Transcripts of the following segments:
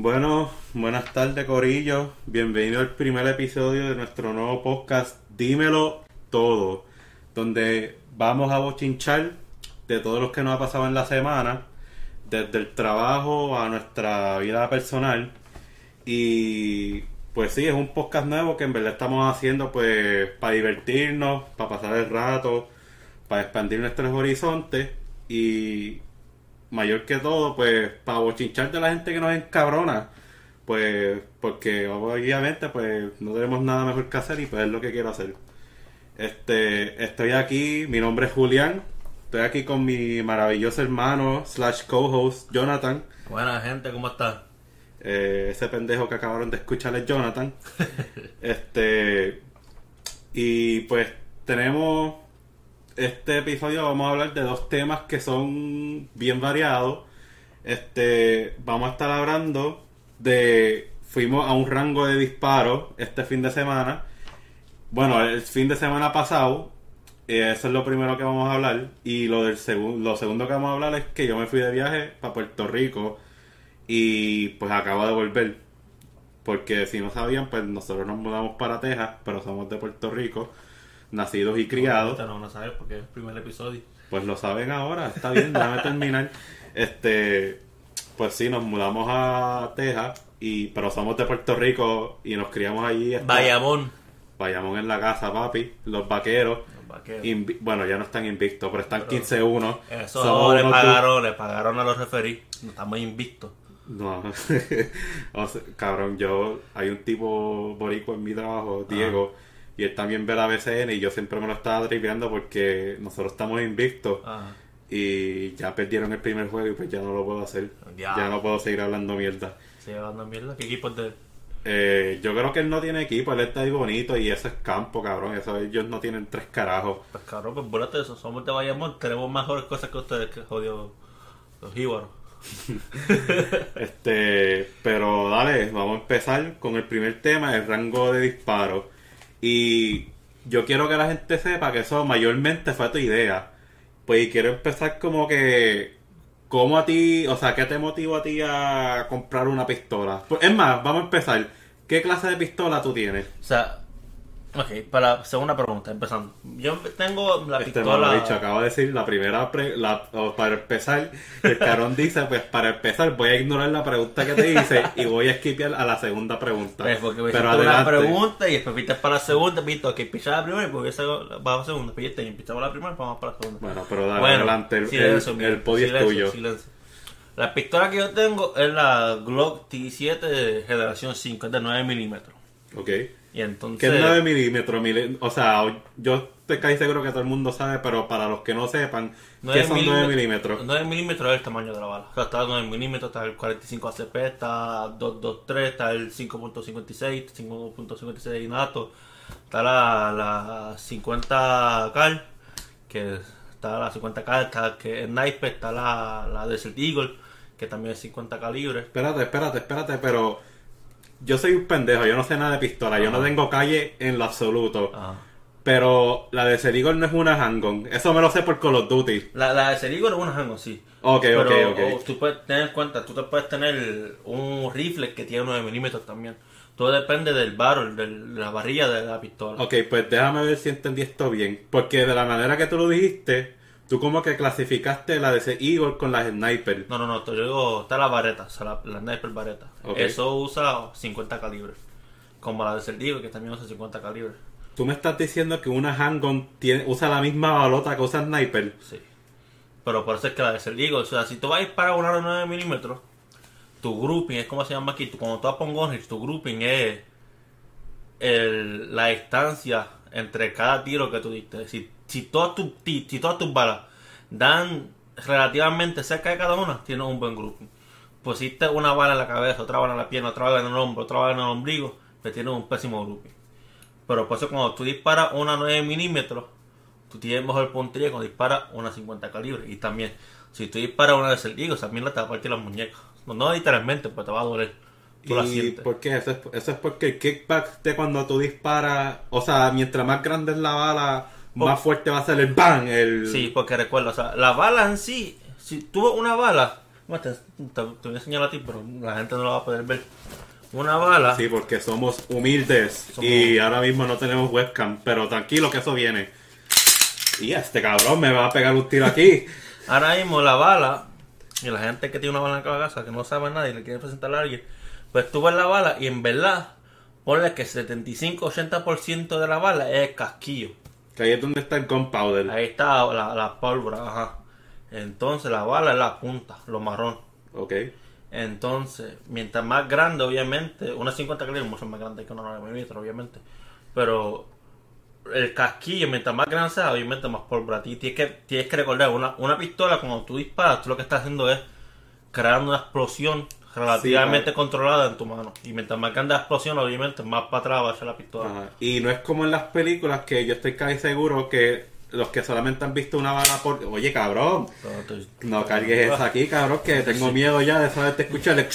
Bueno, buenas tardes Corillo, bienvenido al primer episodio de nuestro nuevo podcast Dímelo Todo, donde vamos a bochinchar de todo lo que nos ha pasado en la semana, desde el trabajo a nuestra vida personal. Y pues sí, es un podcast nuevo que en verdad estamos haciendo pues para divertirnos, para pasar el rato, para expandir nuestros horizontes y mayor que todo, pues para bochinchar de la gente que nos encabrona. Pues porque obviamente pues no tenemos nada mejor que hacer y pues es lo que quiero hacer. Este, estoy aquí, mi nombre es Julián, estoy aquí con mi maravilloso hermano slash co-host Jonathan. Buena gente, ¿cómo estás? Eh, ese pendejo que acabaron de escuchar es Jonathan. este y pues tenemos este episodio vamos a hablar de dos temas que son bien variados. Este, vamos a estar hablando de fuimos a un rango de disparos este fin de semana. Bueno, el fin de semana pasado, eh, eso es lo primero que vamos a hablar. Y lo del segundo, lo segundo que vamos a hablar es que yo me fui de viaje para Puerto Rico y pues acabo de volver. Porque si no sabían, pues nosotros nos mudamos para Texas, pero somos de Puerto Rico, nacidos y criados. No, no sabes porque es el primer episodio. Pues lo saben ahora, está bien, déjame terminar. Este, pues sí, nos mudamos a Texas, y, pero somos de Puerto Rico y nos criamos allí. hasta- Bayamón. Bayamón en la casa, papi, los vaqueros. Los vaqueros. invi- bueno, ya no están invictos, pero están Pero- 15-1. Eso Somos le pagaron, le pagaron a los referí. No estamos invictos. No, o sea, cabrón, yo, hay un tipo boricua en mi trabajo, Diego, y él también ve la BCN y yo siempre me lo estaba tripeando porque nosotros estamos invictos y ya perdieron el primer juego y pues ya no lo puedo hacer. Ya. Ya no puedo seguir hablando mierda. se llevando mierda. ¿Qué equipo es de él? Eh, yo creo que él no tiene equipo, él está ahí bonito y eso es campo, cabrón. Eso ellos no tienen tres carajos. Pues cabrón, pues burlate de eso. Somos de Bayamón. Tenemos mejores cosas que ustedes que jodió los jíbaros. Este, pero dale, vamos a empezar con el primer tema, el rango de disparo. Y yo quiero que la gente sepa que eso mayormente fue tu idea. Pues quiero empezar como que, ¿cómo a ti, o sea, qué te motivó a ti a comprar una pistola? Pues, es más, vamos a empezar. ¿Qué clase de pistola tú tienes? O sea, ok, para la segunda pregunta, empezando. Yo tengo la Este pistola. dicho, acabo de decir la primera, pre- la, o para empezar, el carón dice, pues para empezar voy a ignorar la pregunta que te hice y voy a skipear a la segunda pregunta. Pues porque me Pero hiciste una adelante. pregunta y después viste para la segunda, viste, ok, pichaba la primera y después vamos a la segunda, pillete y pichaba la primera, vamos para la segunda. Bueno, pero dale Bueno, adelante, el, silencio, el, mira, el podio es silencio, tuyo. silencio. La pistola que yo tengo es la Glock T7 de generación 5, es de 9 milímetros. Ok. Y entonces... ¿Qué es 9 milímetros? Mili- O sea, yo estoy casi seguro que todo el mundo sabe, pero para los que no sepan, ¿qué son 9 milímetros? 9 milímetros es el tamaño de la bala. O sea, está el 9 milímetros, está el 45 ACP, está 223, está el 5.56, 5.56 nato, está la, la 50 cal, que está la 50 cal, está que es sniper, está la, la Desert Eagle, que también es 50 calibre. Espérate, espérate, espérate, pero yo soy un pendejo, yo no sé nada de pistola, yo no tengo calle en lo absoluto. Ajá. Pero la de Serigor no es una handgun, eso me lo sé por Call of Duty. La, la Desert Eagle es una handgun, sí. Ok, Pero ok, ok. o, tú puedes tener en cuenta, tú te puedes tener un rifle que tiene 9 milímetros también. Todo depende del barrel, de la barrilla de la pistola. Ok, pues déjame ver si entendí esto bien. Porque de la manera que tú lo dijiste, tú como que clasificaste la de ese Eagle con las sniper. No, no, no, te digo, está la vareta, o sea, la, la sniper vareta. Eso usa 50 calibres. Como la de Cerdigo, que también usa 50 calibres. Tú me estás diciendo que una handgun tiene, usa la misma balota que usa sniper. Sí. Pero por eso es que la de Cerdigo, o sea, si tú vas a disparar una de 9 milímetros, tu grouping es como se llama aquí, tú- cuando tú apongas tu grouping es el- la distancia entre cada tiro que tú diste. Si, todas tus, si todas tus balas dan relativamente cerca de cada una, tienes un buen grouping. Pusiste una bala en la cabeza, otra bala en la pierna, otra bala en el hombro, otra bala en el ombligo, pues tienes un pésimo grouping. Pero por eso cuando tú disparas una 9 milímetros, tú tienes mejor puntería cuando disparas una 50 calibre. Y también, si tú disparas una de Cerdigo, también la te va a partir las muñecas. No, no literalmente, pues te va a doler. Tú ¿Y por qué? Eso es, eso es porque el kickback de cuando tú disparas, o sea, mientras más grande es la bala, más fuerte va a ser el bang. El... Sí, porque recuerda, o sea, la bala en sí, si ves una bala, te, te- voy a enseñar a ti, pero la gente no lo va a poder ver. Una bala. Sí, porque somos humildes Somos- y ahora mismo no tenemos webcam, pero tranquilo que eso viene. Y este cabrón me va a pegar un tiro aquí. Ahora mismo la bala, y la gente que tiene una bala en la casa, que no sabe nada y le quiere presentar a alguien, pues tú ves la bala y en verdad, ponle que 75-80% de la bala es el casquillo. Que ahí es donde está el gunpowder. Ahí está la, la pólvora, ajá. Entonces la bala es la punta, lo marrón. Ok. Entonces, mientras más grande, obviamente, una 50 calibres mucho más grande que una 9 milímetros, obviamente. Pero el casquillo, mientras más grande sea, obviamente más pólvora. Ti- Tienes que, tienes que recordar, una, una pistola, cuando tú disparas, tú lo que estás haciendo es crear una explosión relativamente Sí, controlada en tu mano. Y mientras más grande la explosión, obviamente, más para atrás va a ser la pistola. Ajá. Y no es como en las películas que yo estoy casi seguro que los que solamente han visto una bala por... Oye, cabrón, no cargues eso aquí, cabrón, que tengo miedo ya de saberte escucharle.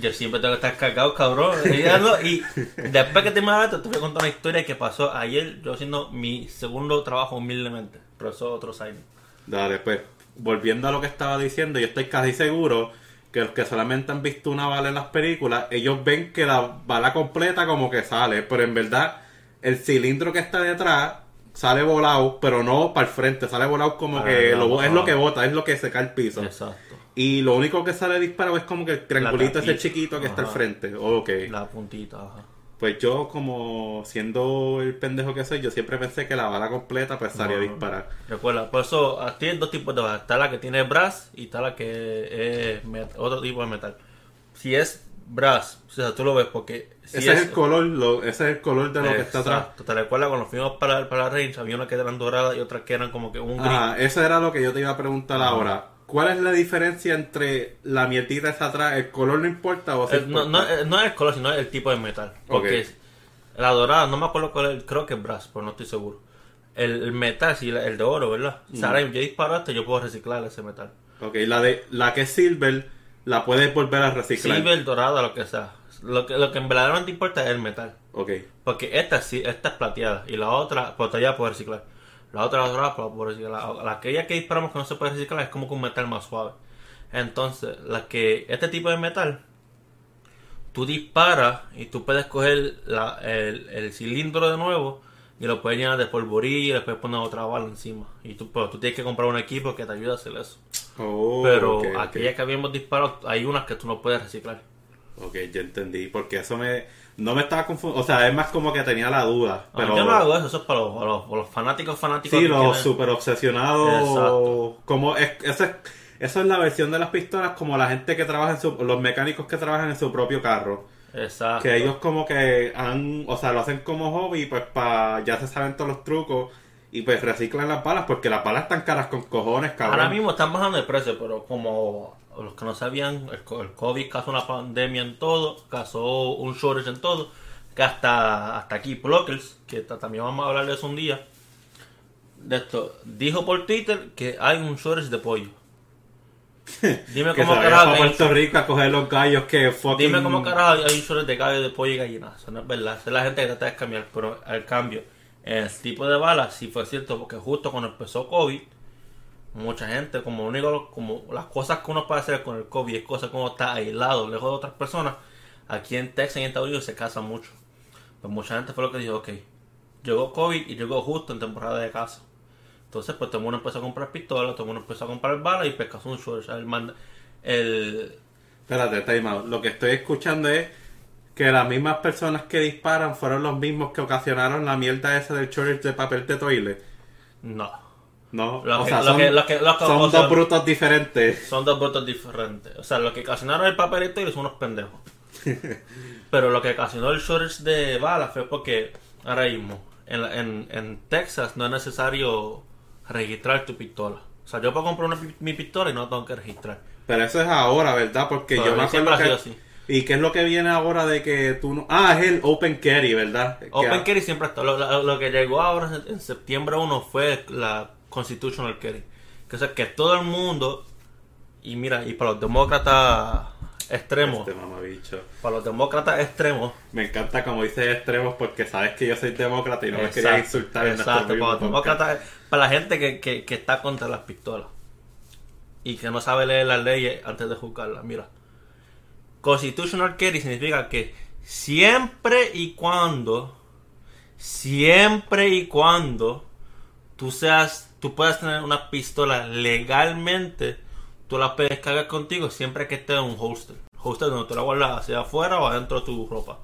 Yo siempre tengo que estar cagado, cabrón. Y después que te me te voy a contar una historia que pasó ayer, yo haciendo mi segundo trabajo humildemente. Pero eso es otro side. Dale, pues, volviendo a lo que estaba diciendo, yo estoy casi seguro que los que solamente han visto una bala en las películas, ellos ven que la bala completa como que sale, pero en verdad el cilindro que está detrás sale volado, pero no para el frente, sale volado como Ah, que lo- es lo que bota, es lo que se cae al piso. Exacto. Y lo único que sale disparado es como que el triangulito ese chiquito que está al frente. Ok. La puntita, ajá. Pues yo como siendo el pendejo que soy, yo siempre pensé que la bala completa pues salía a No, disparar. Recuerda, por eso ah, tiene dos tipos de balas. Está la que tiene brass y está la que es otro tipo de metal. Si es brass, o sea, tú lo ves porque... Si ese es, el color, lo- ese es el color de lo que está atrás. ¿Te recuerdas cuando fuimos para, para la range? Había unas que eran doradas y otras que eran como que un gris. Ah, eso era lo que yo te iba a preguntar ahora. ¿Cuál es la diferencia entre la mierdita esa atrás? ¿El color no importa o sí Eh, no, eh, no es el color, sino el tipo de metal. Porque Ok. la dorada, no me acuerdo cuál es, creo que es brass, pero no estoy seguro. El, el metal, sí, el de oro, ¿verdad? O sea, ahora yo disparaste, yo puedo reciclar ese metal. Ok, la, de, la que es silver la puedes volver a reciclar. Silver, dorada, lo que sea. Lo que, lo que en verdaderamente importa es el metal. Ok. Porque esta sí, esta es plateada y la otra, pues todavía puedo reciclar. La otra, la la puedo reciclar. La, la aquella que disparamos que no se puede reciclar es como que un metal más suave. Entonces, la que, este tipo de metal, tú disparas y tú puedes coger la- el, el cilindro de nuevo y lo puedes llenar de polvorilla y le puedes poner otra bala encima. Y tú, pero tú tienes que comprar un equipo que te ayude a hacer eso. Oh, pero aquellas que habíamos disparado, hay unas que tú no puedes reciclar. Ok, ya entendí. Porque eso me... No me estaba confundiendo. O sea, es más como que tenía la duda. Ah, Pero... Yo no hago eso, eso es para los, para los- para los fanáticos fanáticos. Sí, los quieren- super obsesionados. Exacto. Como es, eso, es, eso es la versión de las pistolas como la gente que trabaja en su, los mecánicos que trabajan en su propio carro. Exacto. Que ellos como que han, o sea, lo hacen como hobby, pues para ya se saben todos los trucos y pues reciclan las balas porque las balas están caras con cojones, cabrón. Ahora mismo están bajando de precio, pero como los que no sabían, el, co- el COVID causó una pandemia en todo, causó un shortage en todo, que hasta, hasta aquí Blockers, que ta- también vamos a hablar de eso un día, de esto, dijo por Twitter que hay un shortage de pollo. Dime que cómo carajo Puerto Rico a coger los gallos que fucking... Dime cómo carajo hay un shortage de gallo de pollo y gallina. Eso no es verdad. Esa es la gente que trata de cambiar. Pero al cambio, el tipo de balas sí fue cierto porque justo cuando empezó COVID, mucha gente, como único, como las cosas que uno puede hacer con el COVID es cosas uno está aislado, lejos de otras personas. Aquí en Texas y en Estados Unidos se casan mucho. Pues mucha gente fue lo que dijo, ok, llegó COVID y llegó justo en temporada de casa. Entonces, pues todo el mundo empezó a comprar pistolas, todo el mundo empezó a comprar balas y causó un shortage. El, manda- el, Espérate, time out. Lo que estoy escuchando es que las mismas personas que disparan fueron los mismos que ocasionaron la mierda esa del shortage de papel de toilet. no. No, Lo o que- sea, lo son, que- que- que- dos brutos diferentes. Son dos votos diferentes. O sea, lo que ocasionaron el papelito y son unos pendejos. Pero lo que ocasionó el shortage de balas fue porque ahora mismo en, en, en Texas no es necesario registrar tu pistola. O sea, yo puedo comprar una mi pistola y no tengo que registrar. Pero eso es ahora, ¿verdad? Porque Pero yo me acuerdo que... así. ¿Y qué es lo que viene ahora de que tú no... Ah, es el Open Carry, ¿verdad? Open Que- Carry siempre está. Lo, lo- lo que llegó ahora en, en septiembre 1 fue la Constitutional Carry. Que es que todo el mundo, y mira, y para los demócratas extremos, Este mamabicho. para los demócratas extremos, Me encanta como dices extremos porque sabes que yo soy demócrata y no me quería insultar en exacto, mismo para, los demócratas, para la gente que, que, que está contra las pistolas. y que no sabe leer las leyes antes de juzgarlas. Mira, constitutional carry significa que siempre y cuando, siempre y cuando tú seas, tú puedas tener una pistola legalmente, tú la puedes cargar contigo siempre que esté en un holster. Holster donde tú la guardas hacia afuera o adentro de tu ropa.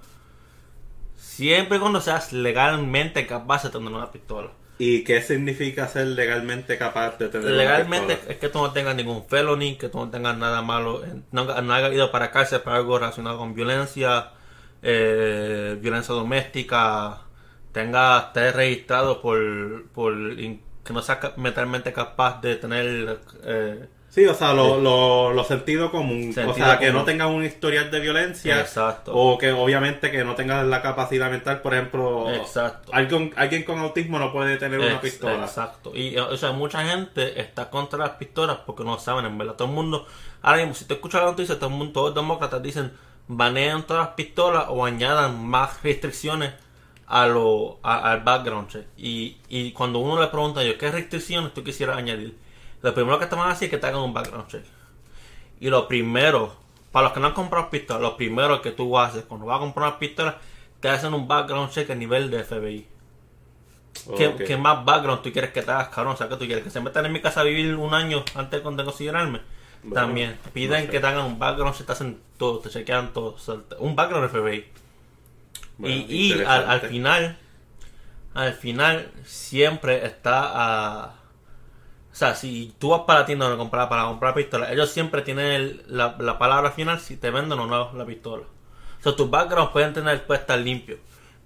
Siempre y cuando seas legalmente capaz de tener una pistola. ¿Y qué significa ser legalmente capaz de tener Legalmente una pistola? es que tú no tengas ningún felony, que tú no tengas nada malo, no, no hayas ido para cárcel por algo relacionado con violencia, eh, violencia doméstica, tengas, estés registrado por, por in- que no seas ca- mentalmente capaz de tener... eh, Sí, o sea, lo, lo, lo sentido común. o Sentido sea, que no tengas un historial de violencia. Exacto. O que obviamente que no tengas la capacidad mental, por ejemplo. Exacto. Alguien, alguien con autismo no puede tener una pistola. Exacto. Y o sea, mucha gente está contra las pistolas porque no saben, en verdad. Todo el mundo, ahora mismo, si te escuchas la noticia, todo el mundo, todos los demócratas dicen, baneen todas las pistolas o añadan más restricciones a lo, a- al background check. Y, y cuando uno le pregunta yo, ¿qué restricciones tú quisieras añadir? Lo primero que te van a decir es que te hagan un background check. Y lo primero, para los que no han comprado pistolas, lo primero que tú haces cuando vas a comprar una pistola, te hacen un background check a nivel de FBI. ¿Qué, Ok. qué más background tú quieres que te hagas, cabrón? O sea, que tú quieres que se metan en mi casa a vivir un año antes de considerarme. Bueno, También piden no sé. que te hagan un background, se te hacen todo, te chequean todo. o sea, un background FBI. Bueno, y y al, al final, al final, siempre está a. O sea, si tú vas para la tienda a comprar, para comprar pistola, ellos siempre tienen el- la, la palabra final si te venden o no la pistola. O sea, tus backgrounds pueden tener, puede estar limpio.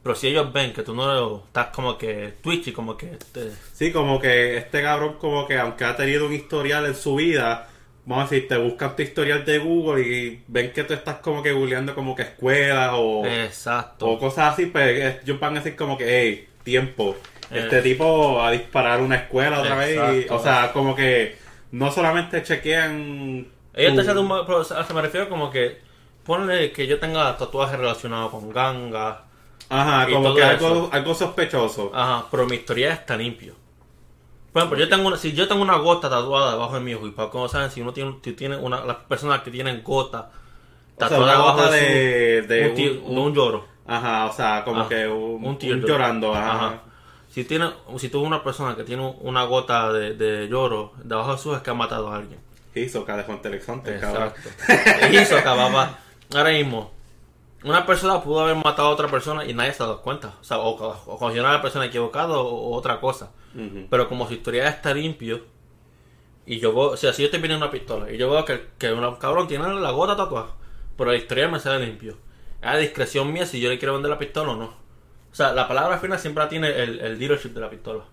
Pero si ellos ven que tú no estás como que twitchy, como que te, Sí, como que este cabrón, como que aunque ha tenido un historial en su vida, vamos a decir, te buscan tu historial de Google y ven que tú estás como que googleando como que escuelas o, Exacto. o cosas así, pues eh, ellos van a decir como que, hey, tiempo. Eh. Este tipo a disparar una escuela otra vez. y- o sea, como que no solamente chequean. Ellos te hacen un pero, o sea, se me refiero como que ponle que yo tenga tatuajes relacionados con ganga, Ajá, como que algo, algo sospechoso. Ajá, pero mi historial está limpio. Por ejemplo, yo tengo una, si yo tengo una gota tatuada debajo de mi ojo, y para cómo saben, si uno tiene, si tiene una, las personas que tienen gota O sea, tatuada debajo gota de, su, de un, tío- un- de un lloro. Ajá, o sea, como Ajá, que un, llorando. Ajá. Ajá. Si tiene, si tuvo una persona que tiene una gota de, de lloro debajo de su es que ha matado a alguien. Hizo de cabrón. Exacto. Hizo. Ahora mismo, una persona pudo haber matado a otra persona y nadie se ha dado cuenta. O sea, o, o a la persona equivocada o, o otra cosa. Pero como su historial está limpio, y yo veo, o sea, si yo estoy viendo una pistola y yo veo que, que un cabrón tiene la gota tatuada, pero el historial me sale limpio. Es a discreción mía si yo le quiero vender la pistola o no. O sea, la palabra final siempre la tiene el, el dealership de la pistola.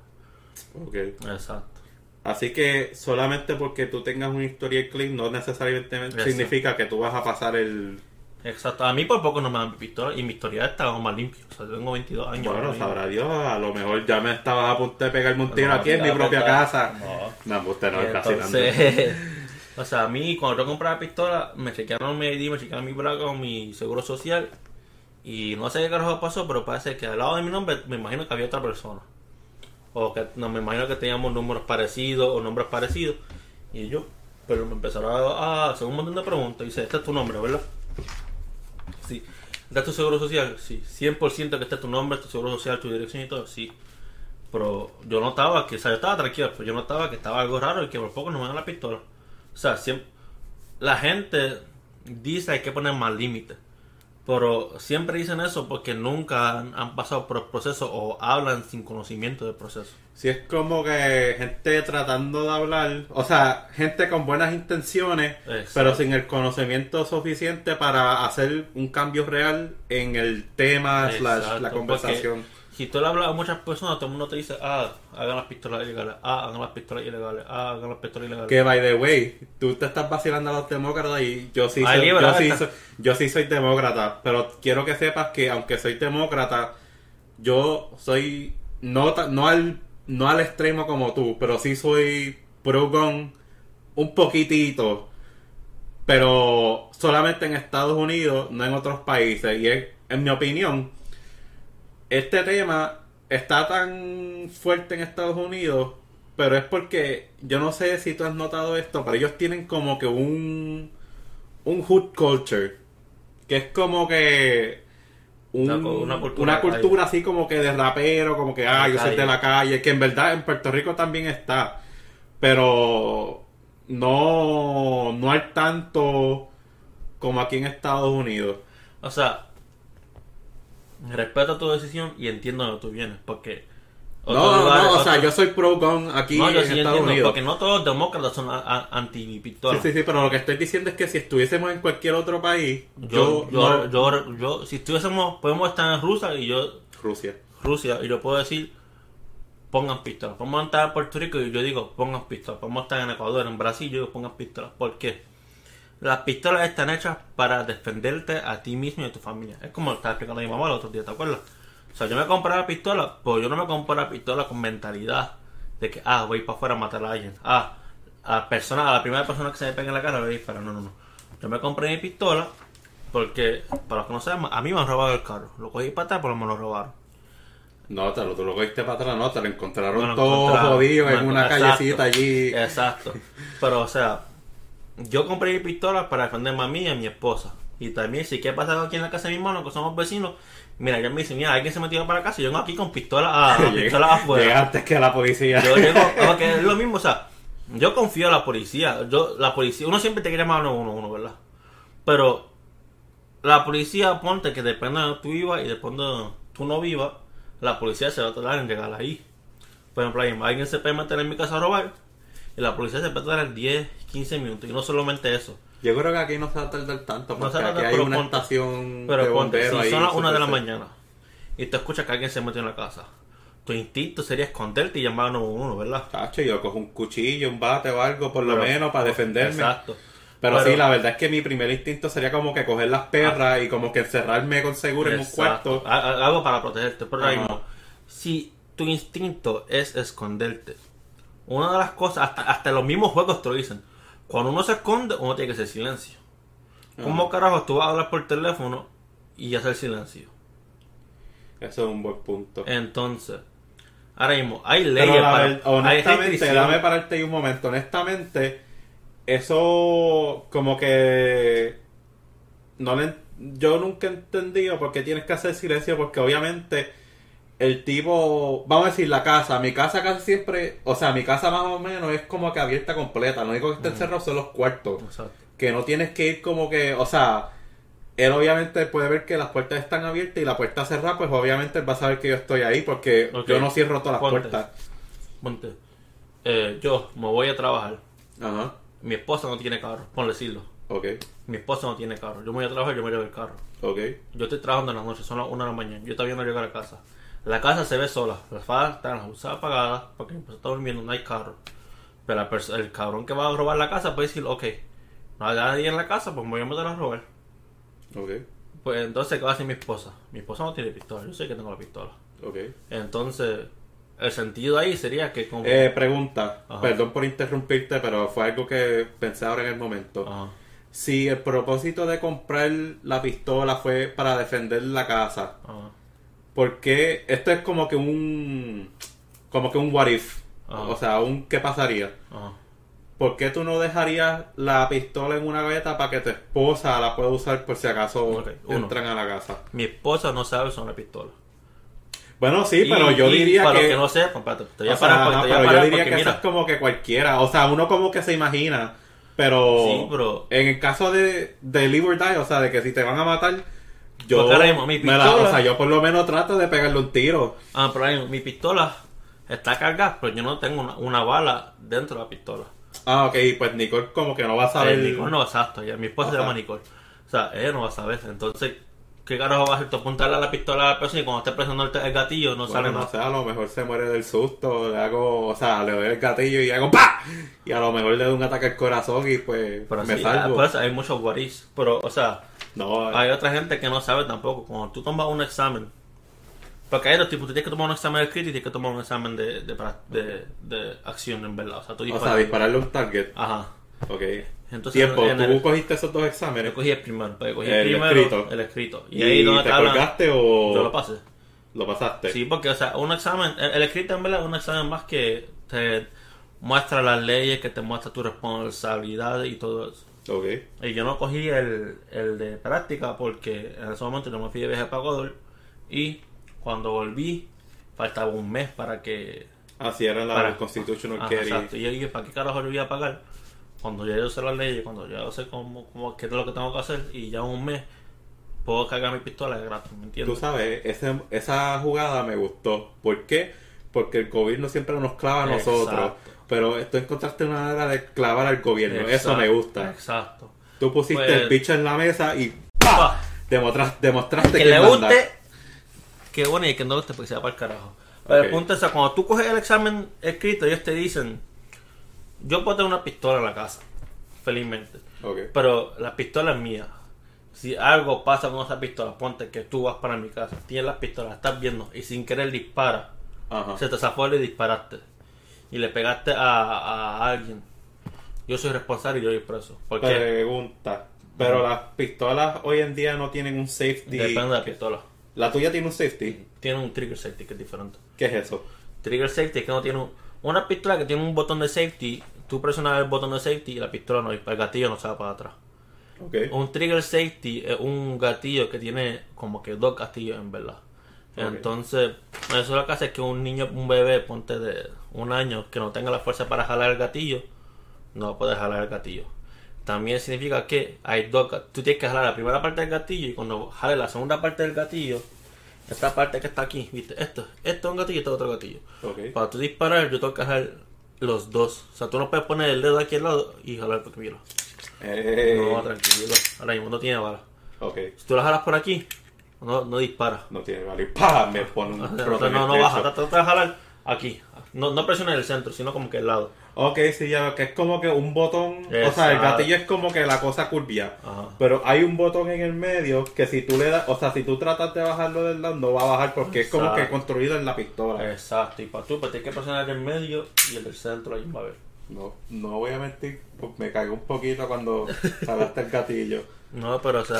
Ok. Exacto. Así que solamente porque tú tengas un historial clean no necesariamente Exacto. significa que tú vas a pasar el... Exacto. A mí por poco no me dan pistola y mi historial está más limpio. O sea, tengo 22 años. Bueno, sabrá Dios, a lo mejor ya me estabas a punto de pegarme un tiro No, aquí en mi propia casa. No. No, usted no es casi entonces, o sea, a mí cuando yo compré la pistola, me chequearon mi ID, me chequearon mi brazo, mi seguro social. Y no sé qué carajo pasó, pero parece que al lado de mi nombre me imagino que había otra persona. O que no me imagino que teníamos números parecidos o nombres parecidos. Y yo, pero me empezaron a, a hacer un montón de preguntas. Y dice, este es tu nombre, ¿verdad? Sí. ¿Este es tu seguro social? Sí. 100% que este es tu nombre, tu seguro social, tu dirección y todo. Sí. Pero yo notaba que, o sea, yo estaba tranquilo, pero yo notaba que estaba algo raro y que por poco no me dan la pistola. O sea, siempre, la gente dice hay que poner más límites. Pero siempre dicen eso porque nunca han, han pasado por el proceso o hablan sin conocimiento del proceso. Si es como que gente tratando de hablar, o sea, gente con buenas intenciones, Exacto. pero sin el conocimiento suficiente para hacer un cambio real en el tema slash la conversación. Si tú le hablas a muchas personas, todo el mundo te dice, ah, hagan las pistolas ilegales, ah, hagan las pistolas ilegales, ah, hagan las pistolas ilegales. Que by the way, tú te estás vacilando a los demócratas y yo sí soy, yo sí soy, yo sí soy demócrata, pero quiero que sepas que aunque soy demócrata, yo soy no no al no al extremo como tú, pero sí soy pro gun un poquitito, pero solamente en Estados Unidos, no en otros países. Y es, en mi opinión este tema está tan fuerte en Estados Unidos pero es porque yo no sé si tú has notado esto, pero ellos tienen como que un un hood culture, que es como que un- Una co- una cultura cultura así como que de rapero, como que ah, yo soy de la calle, que en verdad en Puerto Rico también está, pero no no hay tanto como aquí en Estados Unidos. O sea, respeto tu decisión y entiendo de dónde tú vienes, porque... No, no, o sea, yo soy pro gun aquí No, yo en sí Estados entiendo, Unidos. porque no todos los demócratas son a- a- anti-pistola. Sí, sí, sí, pero lo que estoy diciendo es que si estuviésemos en cualquier otro país, Yo, yo, yo, no- yo, yo, si estuviésemos, podemos estar en Rusia y yo, Rusia. Rusia, y yo puedo decir, pongan pistolas. Podemos estar en Puerto Rico y yo digo, pongan pistolas. Podemos estar en Ecuador, en Brasil, yo digo, pongan pistolas. ¿Por qué? Las pistolas están hechas para defenderte a ti mismo y a tu familia. Es como estaba explicando mi mamá el otro día, ¿te acuerdas? O sea, yo me compré la pistola, pues yo no me compré la pistola con mentalidad de que, ah, voy para afuera a matar a alguien. Ah, a la persona, a la primera persona que se me pegue en la cara le voy a disparar. No, no, no. Yo me compré mi pistola porque, para los que no saben, a mí me han robado el carro. Lo cogí para atrás, pero me lo robaron. No, te lo, tú lo cogiste para atrás, no, te lo encontraron lo todo jodido en una exacto. callecita allí. Exacto. Pero, o sea, yo compré mi pistola para defenderme a mí y a mi esposa. Y también, si qué pasa aquí en la casa de mi hermano, que somos vecinos, mira, ya me dicen, mira, alguien se metió para la casa y yo vengo aquí con pistola, a, pistola afuera. llega antes que la policía. Yo llego, porque es lo mismo, o sea, yo confío en la policía. Yo, la policía, uno siempre te quiere llamar 911, ¿verdad? Pero la policía, ponte que depende de donde tú vivas y depende de donde tú no vivas, la policía se va a tardar en llegar ahí. Por ejemplo, alguien se puede meter en mi casa a robar y la policía se puede tardar 10, 15 minutos. Y no solamente eso. Yo creo que aquí no se va a tardar tanto, No porque va a aquí tardar, hay una ponte- estación Pero de ponte, bomberos si ahí. son las 1 de la mañana y tú escuchas que alguien se metió en la casa, tu instinto sería esconderte y llamar a 911, ¿verdad? Yo cojo un cuchillo, un bate o algo, por lo menos, para defenderme. Exacto. Pero, Pero- sí, la verdad es que mi primer instinto sería como que coger las perras y como que encerrarme con seguro en un cuarto. Algo para protegerte. Pero Ajá. mismo, si tu instinto es esconderte, una de las cosas, hasta, hasta los mismos juegos te lo dicen. Cuando uno se esconde, uno tiene que hacer silencio. ¿Cómo Ajá. carajo tú vas a hablar por teléfono y hacer silencio? Eso es un buen punto. Entonces, ahora mismo, hay leyes para. ver- hay honestamente, restricciones. dame pararte ahí un momento. Honestamente, eso como que no le, yo nunca he entendido por qué tienes que hacer silencio porque obviamente el tipo, vamos a decir la casa, mi casa casi siempre, o sea, mi casa más o menos es como que abierta completa, lo único que está encerrado son los cuartos, Exacto. que no tienes que ir como que, o sea, él obviamente puede ver que las puertas están abiertas y la puerta cerrada, pues obviamente él va a saber que yo estoy ahí porque yo no cierro todas las Ponte. puertas. Ponte. Eh, yo me voy a trabajar. Ajá, Mi esposa no tiene carro, por decirlo. ok, Mi esposa no tiene carro. Yo me voy a trabajar, yo me llevo el carro. ok. Yo estoy trabajando en la noche, son las 1 de la mañana. Yo todavía no llego a la casa. La casa se ve sola, las fadas están apagadas porque esposa está durmiendo, no hay carro. Pero la el cabrón que va a robar la casa puede decir, ok, no hay nadie en la casa, pues me voy a meter a robar. Ok, Pues entonces, ¿qué va a hacer mi esposa? Mi esposa no tiene pistola, yo sé que tengo la pistola. ok. Entonces, el sentido ahí sería que como... Eh, pregunta, Ajá. perdón por interrumpirte, pero fue algo que pensé ahora en el momento. Ajá. Si el propósito de comprar la pistola fue para defender la casa, Ajá. ¿Por qué? Esto es como que un... como que un what if. Ajá. O sea, un qué pasaría. Ajá. ¿Por qué tú no dejarías la pistola en una gaveta para que tu esposa la pueda usar por si acaso entran a la casa? Mi esposa no sabe usar una pistola. Bueno, sí, pero Y- yo y diría para que... que no sepan, espérate, te voy a sea, parar porque- ajá, te voy a pero yo diría porque que eso es como que cualquiera. O sea, uno como que se imagina. Pero, Sí, pero- en el caso de, de Live or Die, o sea, de que si te van a matar, yo, mismo mi la- pistola- o sea, yo por lo menos trato de pegarle un tiro. Ah, pero ahí, mi pistola está cargada, pero yo no tengo una, una bala dentro de la pistola. Ah, ok, pues Nicole como que no va a saber. Eh, Nicole no exacto, ya, mi esposa se llama Nicole. O sea, ella no va a saber. Entonces, ¿qué carajo va a hacer? Tú apuntarle a la pistola a la persona y cuando esté presionando el, el gatillo no Bueno, sale no nada. sé, a lo mejor se muere del susto, le hago, o sea, le doy el gatillo y hago ¡pa! Y a lo mejor le doy un ataque al corazón y pues Pero me sí, salvo. pues, hay muchos guarís. Pero, o sea, no, hay otra gente que no sabe tampoco. Cuando tú tomas un examen, porque hay dos tipos, tú tienes que tomar un examen escrito y tienes que tomar un examen de, de, de, de acción en verdad. O sea, tú o sea, disparas. dispararle un target. Ajá. Ok. Entonces, Tiempo, en ¿tú el- cogiste esos dos exámenes? Yo cogí el primero, pues, cogí El el, primero, escrito. el escrito. Y, ¿Y, ahí donde te colgaste o Yo lo pasé. lo pasaste? Sí, porque, o sea, un examen, el, el escrito en verdad es un examen más que te, muestra las leyes, que te muestra tu responsabilidad y todo eso. Ok. Y yo no cogí el, el de práctica porque en ese momento yo me fui de viaje para Ecuador y cuando volví faltaba un mes para que... Así era la Para- Constitutional exacto. Y yo dije, ¿para qué carajo yo voy a pagar? Cuando ya yo sé las leyes, cuando ya yo sé cómo, cómo, qué es lo que tengo que hacer y ya un mes puedo cargar mi pistola de gratis, ¿me Tú entiendes? sabes, ese- esa jugada me gustó. ¿Por qué? Porque el gobierno siempre nos clava a nosotros. Exacto. Pero tú encontraste una manera de clavar al gobierno. Eso me gusta. Exacto. Tú pusiste Pues- el bicho en la mesa y Pa. demostras- demostraste que que le guste, que bueno, y que no le guste porque se va para el carajo. Pero Ok. el punto es cuando tú coges el examen escrito, ellos te dicen, yo puedo tener una pistola en la casa, felizmente, pero la pistola es mía. Si algo pasa con esa pistola, ponte que tú vas para mi casa, tienes la pistola, estás viendo y sin querer dispara, Ajá. se te zafó y disparaste y le pegaste a, a alguien. Yo soy responsable y yo voy preso. Porque Pregunta. Pero las pistolas hoy en día no tienen un safety. depende de la pistola. La tuya tiene un safety. Tiene un trigger safety que es diferente. ¿Qué es eso? Trigger safety es que no tiene un- una pistola que tiene un botón de safety. Tú presionas el botón de safety y la pistola no, el gatillo no se va para atrás. Un trigger safety es un gatillo que tiene como que dos gatillos en verdad. Entonces, eso lo que hace es que un niño, un bebé, ponte de un año, que no tenga la fuerza para jalar el gatillo, no puede jalar el gatillo. También significa que hay dos, tú tienes que jalar la primera parte del gatillo y cuando jales la segunda parte del gatillo, esta parte que está aquí, viste, esto, esto es un gatillo y esto es otro gatillo. Ok. Para tú disparar, yo tengo que jalar los dos. O sea, tú no puedes poner el dedo aquí al lado y jalar porque mira. Eh, No, tranquilo. Ahora mismo no tiene bala. Si tú la jalas por aquí, no, no dispara. No tiene valor. ¡Pah! Me pone un No, no, no baja, trata trata de jalar aquí. No, no presiones el centro, sino como que el lado. Ok, sí, ya que es como que un botón. O sea, el gatillo es como que la cosa curvia. Ajá. Pero hay un botón en el medio que si tú le das, o sea, si tú tratas de bajarlo del lado, no va a bajar porque es como que construido en la pistola. Exacto, y para tú, pues tienes que presionar el medio y el del centro, ahí va a ver. No, no voy a mentir, pues me cagué un poquito cuando jalaste el gatillo. No, pero o sea,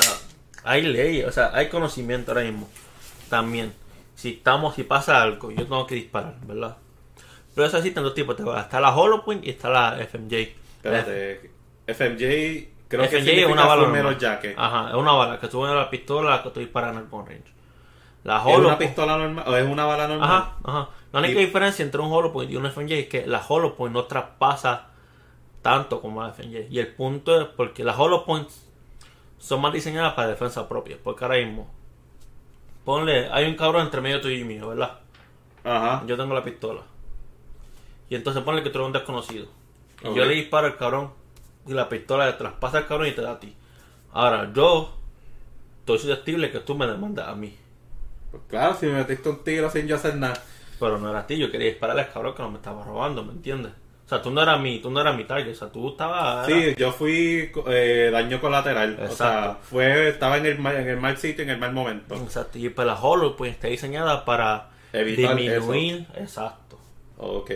hay leyes, o sea, hay conocimiento ahora mismo. También, si estamos, si pasa algo, yo tengo que disparar, ¿verdad? Pero eso existen dos tipos de balas. Está la Hollow Point y está la FMJ. Espérate, FMJ, creo que es una bala jacket. Ajá, es una bala que sube a la pistola que tú disparas en el gun range. La ¿Es una pistola normal o es una bala normal? Ajá, ajá. La única Y- diferencia entre un Hollow Point y un FMJ es que la Hollow Point no traspasa tanto como la FMJ. Y el punto es porque las Hollow Points son más diseñadas para defensa propia. Porque ahora mismo, ponle, hay un cabrón entre medio tuyo y mío, ¿verdad? Ajá. Yo tengo la pistola. Y entonces ponle que tú eres un desconocido. Y yo le disparo al cabrón y la pistola le traspasa al cabrón y te da a ti. Ahora, yo estoy susceptible que tú me demandas a mí. Pues claro, si me metiste un tiro sin yo hacer nada. Pero no era a ti, yo quería dispararle al cabrón que no me estaba robando, ¿me entiendes? O sea, tú no eras mi, tú no eras mi target, o sea, tú estabas... era- Sí, yo fui eh, daño colateral. O sea, fue, estaba en el, mal, en el mal sitio, en el mal momento. Exacto, y pues la Hollow pues está diseñada para Evitar disminuir... Exacto. Ok.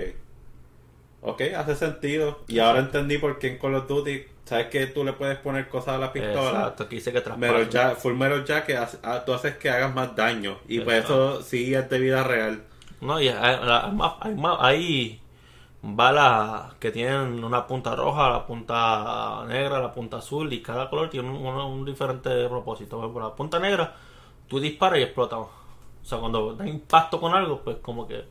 Ok, hace sentido. Y ahora entendí por qué en Call of Duty, sabes que tú le puedes poner cosas a la pistola. Exacto, que dice que Pero traspasa. ya, full metal jacket, ah, tú haces que hagas más daño. Y pues Exacto. eso sí es de vida real. No, y hay, hay más, hay balas que tienen una punta roja, la punta negra, la punta azul y cada color tiene un, un- un diferente propósito. Por ejemplo, la punta negra, tú disparas y explota. O sea, cuando da impacto con algo, pues como que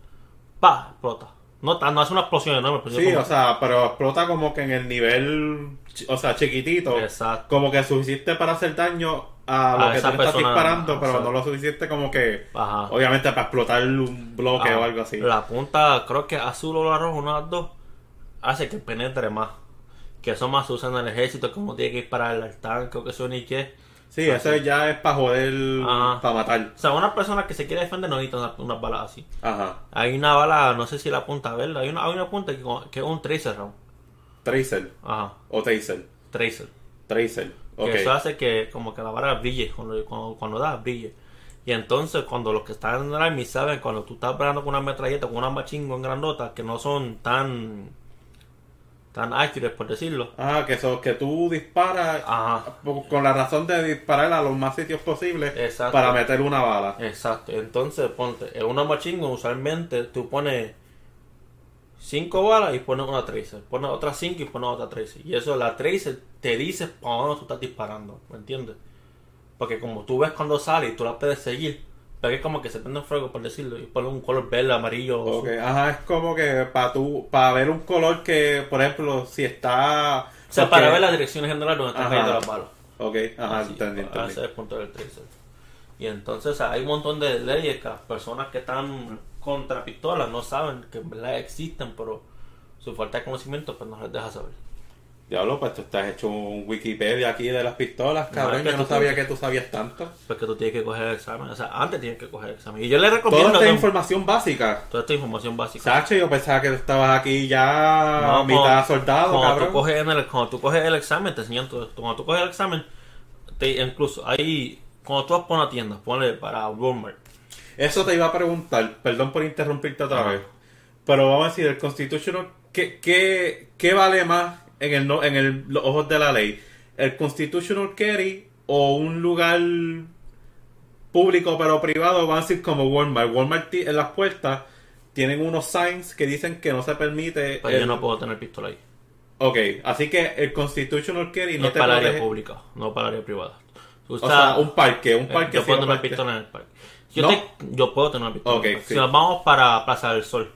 pa, explota. No, no hace una explosión enorme, pero Sí, como- o sea, pero explota como que en el nivel, o sea, chiquitito. Exacto. Como que suficiente para hacer daño a lo A que tú estás disparando, pero no lo suficiente como que, Ajá. obviamente, para explotar un bloque o algo así. La punta, creo que azul o la roja, una de las dos, hace que penetre más. Que eso más se usa en el ejército, como tiene que disparar al tanque o que sea ni qué. Sí, eso ya es para joder, para matar. O sea, una persona que se quiere defender no necesita una- unas balas así. Ajá. Hay una bala, no sé si la punta verde, hay una, hay una punta que, que es un tracer round. Tracer Ajá, o Taser. tracer. Tracer. Ok. Que eso hace que como que la bala brille, cuando, cuando, cuando da, brille. Y entonces cuando los que están en el army saben, cuando tú estás peleando con una metralleta, con una machingo en grandota, que no son tan tan ágiles por decirlo. Ah, que, eso, que tú disparas Ajá. con la razón de disparar a los más sitios posibles Exacto. para meter una bala. Exacto. Entonces, ponte, en una machingo usualmente tú pones 5 balas y pones una tracer. Pones otras 5 y pones otra tracer. Y eso, la tracer te dice para dónde tú estás disparando. ¿Me entiendes? Porque como tú ves cuando sale y tú la puedes seguir, pero es como que se prende fuego, por decirlo, y pone un color verde, amarillo. Ok, ajá, es como que para tú, para ver un color que, por ejemplo, si está... O sea, porque- para ver la dirección general donde están Ajá. cayendo las balas. Ok, ajá, Así, entendí, Ese entendí. es el punto del tracer. Y entonces o sea, hay un montón de leyes que las personas que están contra pistolas no saben que en verdad existen, pero su falta de conocimiento pues no les deja saber. Diablo, pues tú estás hecho un Wikipedia aquí de las pistolas, No, cabrón. es que Yo no sabía que tú sabías tanto. Porque tú tienes que coger el examen. O sea, antes tienes que coger el examen. Y yo le Toda recomiendo esta que- información básica. toda esta información básica. Sacho, yo pensaba que estabas aquí ya No, mitad cuando- soldado, cuando cabrón. Tú coges en el, cuando tú coges el examen, te enseñan todo. Cuando tú coges el examen, te, incluso ahí, cuando tú vas por una tienda, ponle para Walmart. Eso te iba a preguntar, perdón por interrumpirte otra vez. Pero vamos a decir, el Constitutional, ¿qué, qué, qué vale más en el no- en el, los ojos de la ley? ¿El Constitutional Carry o un lugar público pero privado? Vamos a decir como Walmart. Walmart en las puertas tienen unos signs que dicen que no se permite. Pero el- yo no puedo tener pistola ahí. Ok, así que el Constitutional Carry no es te para el área protege- pública, no para el área privada. O sea, un parque, un eh, parque yo puedo tener parque. pistola en el parque. Yo, ¿No? te- yo puedo tener una pistola. Ok, en el parque. sí. Si nos vamos para Plaza del Sol.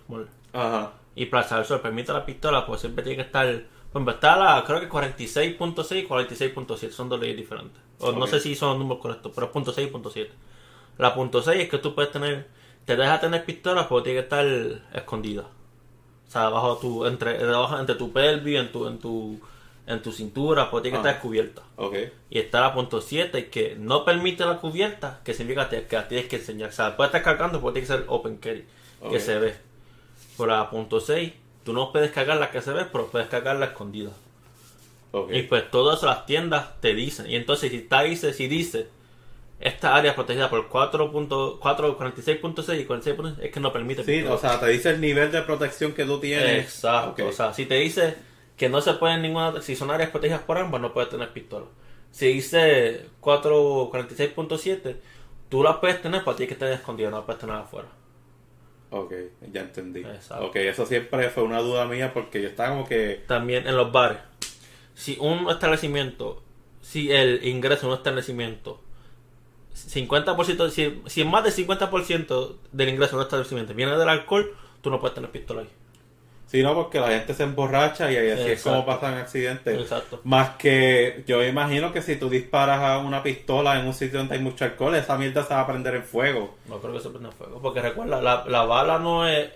Ajá. y Plaza del Sol permite la pistola, pues siempre tiene que estar. Ejemplo, está la, creo que 46.6 y 46.7, son dos leyes diferentes. O no sé si son los números correctos, pero es .6 y .7. La .6 es que tú puedes tener, te deja tener pistola, pero tiene que estar escondida. O sea, bajo tu, entre, debajo- entre tu pelvis, en tu, en tu, en tu cintura, pues tiene que Ah. estar descubierta. Ok. Y está la punto 7 que no permite la cubierta, que significa que la tienes que enseñar. O sea, puede estar cargando, pero tiene que ser open carry, que se ve. Por la punto 6, tú no puedes cargar la que se ve, pero puedes cargarla escondida. Ok. Y pues todas las tiendas te dicen. Y entonces si está dice, si dice esta área protegida por 4.4, 46.6 y 46.6 es que no permite. Sí, o sea, te dice el nivel de protección que tú tienes. Exacto. O sea, si te dice que no se puede en ninguna. Si son áreas protegidas por ambas, no puedes tener pistola. Si dice 446.7, tú la puedes tener, pero tienes que estar escondida, no la puedes tener afuera. Ok, ya entendí. Exacto. Ok, eso siempre fue una duda mía porque yo estaba como que... También en los bares. Si un establecimiento, si el ingreso de un establecimiento, 50%, si, si más del 50% del ingreso de un establecimiento viene del alcohol, tú no puedes tener pistola ahí. Sí, no, porque la gente se emborracha y así es como pasan accidentes. Exacto. Más que yo imagino que si tú disparas a una pistola en un sitio donde hay mucho alcohol, esa mierda se va a prender en fuego. No creo que se prenda fuego. Porque recuerda, la, la bala no es.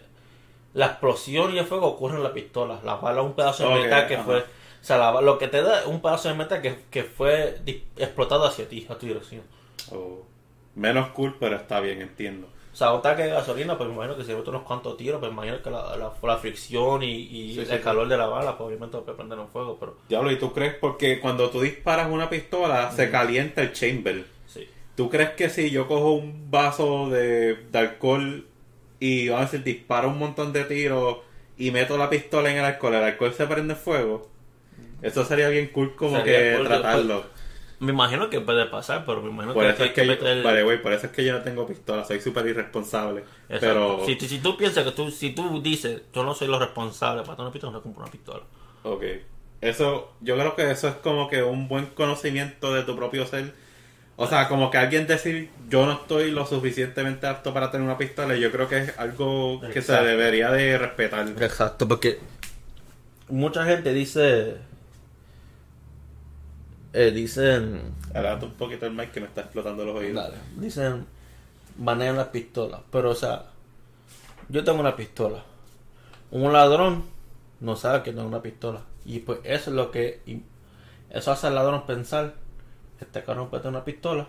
La explosión y el fuego ocurre en la pistola. La bala es un pedazo de metal que ajá. fue. O sea, la lo que te da es un pedazo de metal que, que fue explotado hacia ti, a tu dirección. O menos cool, pero está bien, entiendo. O sea, un tanque de gasolina, pues me imagino que se mete unos cuantos tiros, pues me imagino que la, la, la fricción y, y Sí, el sí, calor de la bala, pues obviamente puede prender en fuego, pero Diablo, ¿y tú crees? Porque cuando tú disparas una pistola, se calienta el chamber. sí. ¿Tú crees que si yo cojo un vaso de, de alcohol y vamos a decir, disparo un montón de tiros y meto la pistola en el alcohol, el alcohol se prende fuego? Eso sería bien cool como Sería que cool, tratarlo. Me imagino que puede pasar, pero me imagino Por que eso es que, yo, meter- vale, güey, por eso es que yo no tengo pistola, soy súper irresponsable. Exacto. Pero, Si, si tú piensas que tú, si tú dices, yo no soy lo responsable para tener una pistola, no compro una pistola. ok. Eso, yo creo que eso es como que un buen conocimiento de tu propio ser. O sea, como que alguien decir, yo no estoy lo suficientemente apto para tener una pistola, yo creo que es algo que se debería de respetar. Exacto, porque mucha gente dice. Eh, dicen. Adelante un poquito el mic que me está explotando los oídos. Dale, dicen. Manejan las pistolas. Pero, o sea, yo tengo una pistola. Un ladrón no sabe que tengo una pistola. Y pues eso es lo que. Eso hace al ladrón pensar: este carro puede tener una pistola.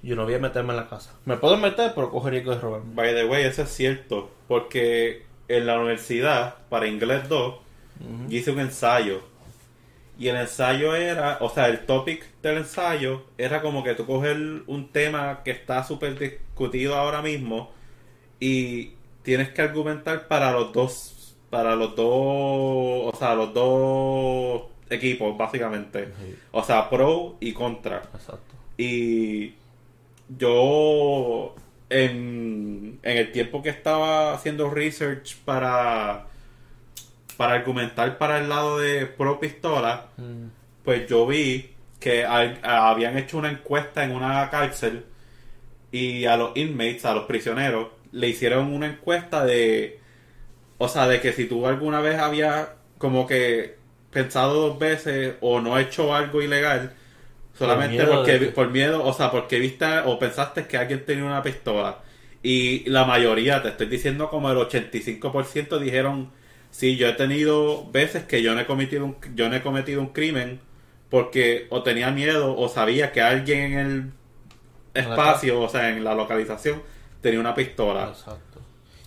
Yo no voy a meterme en la casa. Me puedo meter, pero coger riesgo de robarme. By the way, eso es cierto. Porque en la universidad, para inglés 2, yo hice un ensayo. Y el ensayo era, o sea, el topic del ensayo era como que tú coges un tema que está súper discutido ahora mismo y tienes que argumentar para los dos, para los dos, o sea, los dos equipos, básicamente. Sí. O sea, pro y contra. Exacto. Y yo, en, en el tiempo que estaba haciendo research para, para argumentar para el lado de pro pistola, Mm. pues yo vi que habían hecho una encuesta en una cárcel y a los inmates, a los prisioneros, le hicieron una encuesta de, o sea, de que si tú alguna vez habías como que pensado dos veces o no hecho algo ilegal, solamente miedo porque que- por miedo, o sea, porque viste o pensaste que alguien tenía una pistola y la mayoría, te estoy diciendo como el 85% dijeron, sí, yo he tenido veces que yo no he cometido un, yo no he cometido un crimen porque o tenía miedo o sabía que alguien en el espacio, o sea, en la localización, tenía una pistola. Exacto.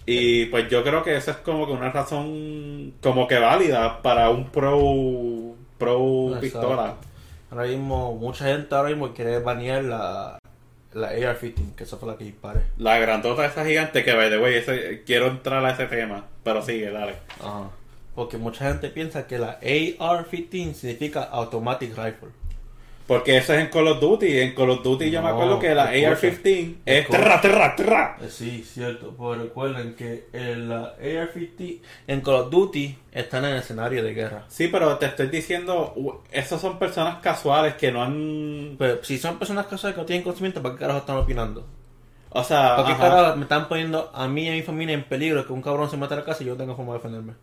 Y pues yo creo que eso es como que una razón como que válida para un pro pro Exacto. pistola. Ahora mismo, mucha gente ahora mismo quiere banear la, la AR-15, que esa fue la que disparé. La grandota esa gigante que by the way, ese- quiero entrar a ese tema, pero sigue, dale. Ajá. Porque mucha gente piensa que la AR-15 significa Automatic Rifle. Porque eso es en Call of Duty, en Call of Duty yo me acuerdo que la escucha. AR-15 es terra, terra, terra. Eh, Sí, cierto. Pues recuerden que en la AR-15 en Call of Duty están en escenario de guerra. Sí, pero te estoy diciendo, esos son personas casuales que no han... Pero si son personas que no tienen conocimiento, ¿para qué carajo están opinando? O sea, ¿Para qué carajo me están poniendo a mí y a mi familia en peligro que un cabrón se meta a la casa y yo tengo forma de defenderme?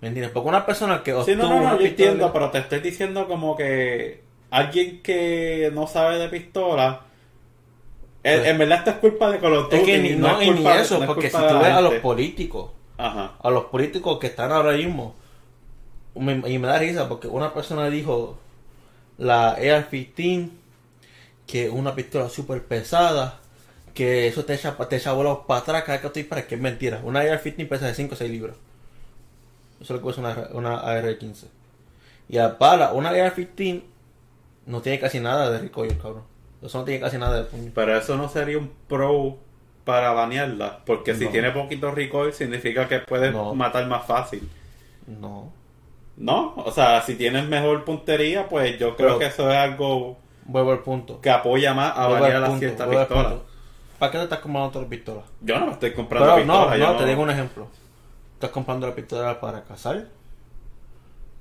¿Me entiendes? Porque una persona que Sí, no, no, no, yo entiendo, pero te estoy diciendo como que alguien que no sabe de pistola, en, Pues- en verdad esto es culpa de Call. Es que ni, no, y ni culpa- eso, no es porque si tú ves a los políticos, Ajá. a los políticos que están ahora mismo, me- y me da risa porque una persona dijo la AR-15, que es una pistola súper pesada, que eso te echa, te echa bolas para atrás cada vez que tú disparas, que es mentira. Una AR-15 pesa de 5 o 6 libras. Eso es lo que es una, una AR-15. Y la bala, una AR-15 no tiene casi nada de recoil, cabrón. Eso no tiene casi nada de puño. Pero eso no sería un pro para banearla, porque si tiene poquito recoil significa que puedes No. matar más fácil. No. ¿No? O sea, si tienes mejor puntería, pues yo creo Pero- que eso es algo Vuelvo al punto. que apoya más a banear al la punto, cierta vuelvo al pistola. punto. ¿Para qué te estás comprando otra pistola? Yo no me estoy comprando Pero pistola. no, yo no, te digo un ejemplo. ¿Estás comprando la pistola para cazar?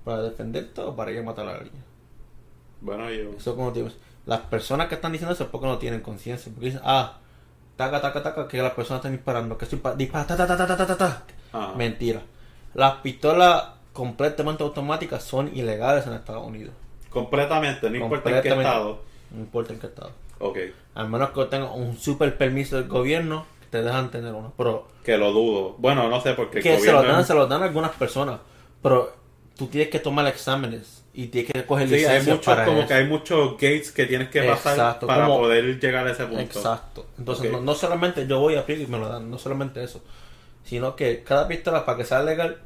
¿Para defenderte o para ir a matar a alguien? Bueno, yo. Eso como te... Las personas que están diciendo eso es porque no tienen conciencia. Porque dicen, ah, taca, taca, taca, que las personas están disparando, que estoy dispara, ta, ta, ta, ta, ta, ta. Ajá. Mentira. Las pistolas completamente automáticas son ilegales en Estados Unidos. Completamente, no importa completamente, en qué estado. No importa en qué estado. Ok. Al menos que tenga un super permiso del gobierno, te dejan tener uno. Pero, que lo dudo. Bueno, no sé por qué. Que se lo dan, se lo dan algunas personas. Pero tú tienes que tomar exámenes y tienes que coger Sí, hay licencia muchos, para como eso. que hay muchos gates que tienes que pasar Exacto, para como- poder llegar a ese punto. Exacto. Entonces, no, no solamente yo voy a aplicar y me lo dan, no solamente eso, sino que cada pistola, para que sea legal,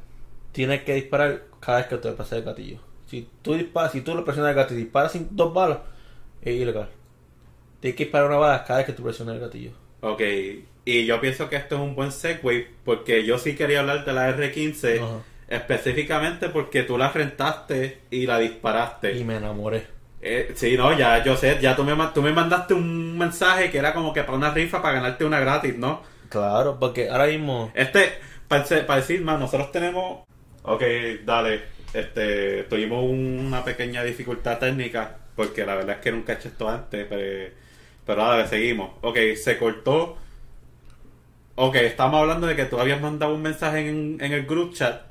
tienes que disparar cada vez que te pase el gatillo. Si tú disparas, si tú le presionas el gatillo y disparas sin dos balas, es ilegal. Tienes que disparar una bala cada vez que tú presionas el gatillo. Ok, y yo pienso que esto es un buen segue porque yo sí quería hablar de la R15 Ajá. Específicamente porque tú la rentaste y la disparaste. Y me enamoré. Eh, sí, no, ya yo sé, ya tú me, tú me mandaste un mensaje que era como que para una rifa para ganarte una gratis, ¿no? Claro, porque ahora mismo Este, para, decir más, nosotros tenemos... Ok, dale, este, tuvimos una pequeña dificultad técnica porque la verdad es que nunca he hecho esto antes, pero, pero dale, seguimos. Ok, se cortó. Ok, estamos hablando de que tú habías mandado un mensaje en, en el group chat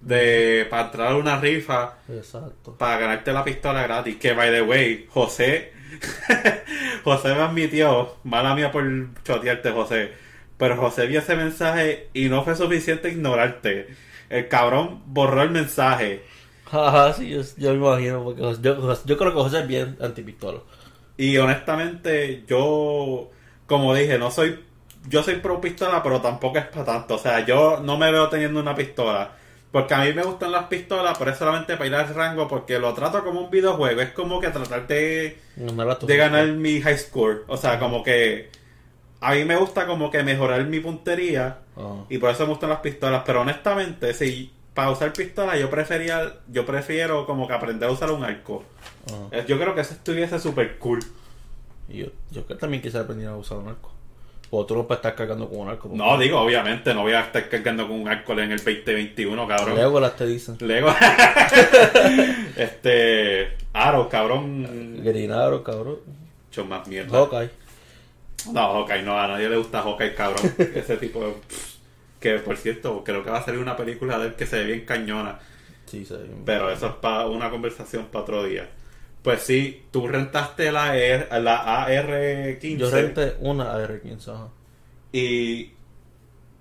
de para entrar a una rifa Exacto. para ganarte la pistola gratis. Que by the way, José, José me admitió, mala mía por chotearte, José. Pero José vio ese mensaje y no fue suficiente ignorarte. El cabrón borró el mensaje. Ajá, sí, yo, yo me imagino, porque yo, yo creo que José es bien antipistola. Y honestamente, yo, como dije, no soy, yo soy pro pistola, pero tampoco es para tanto. O sea, yo no me veo teniendo una pistola. Porque a mí me gustan las pistolas, pero es solamente para ir al rango, porque lo trato como un videojuego. Es como que tratar de, Ganar a tu de ganar mi high score. O sea, como que a mí me gusta como que mejorar mi puntería Ajá. y por eso me gustan las pistolas. Pero honestamente, si para usar pistola yo prefería, yo prefiero como que aprender a usar un arco. Ajá. Eh, Yo creo que eso estuviese súper cool. Yo, yo que también quisiera aprender a usar un arco. O tú no puedes estar cargando con un arco. porque- No, digo, obviamente, no voy a estar cargando con un arco en el 2021, cabrón. Legolas te dicen. Lego. este. Aro, cabrón. Grinaro, cabrón. Mucho más mierda. Hawkeye. No, Hawkeye, no, a nadie le gusta Hawkeye, cabrón. Ese tipo de. Que por cierto, creo que va a salir una película de él que se ve bien cañona. Sí, sí. Pero eso es para una conversación para otro día. Pues sí, tú rentaste la, R- la AR-15 Yo renté una AR-15, ajá. y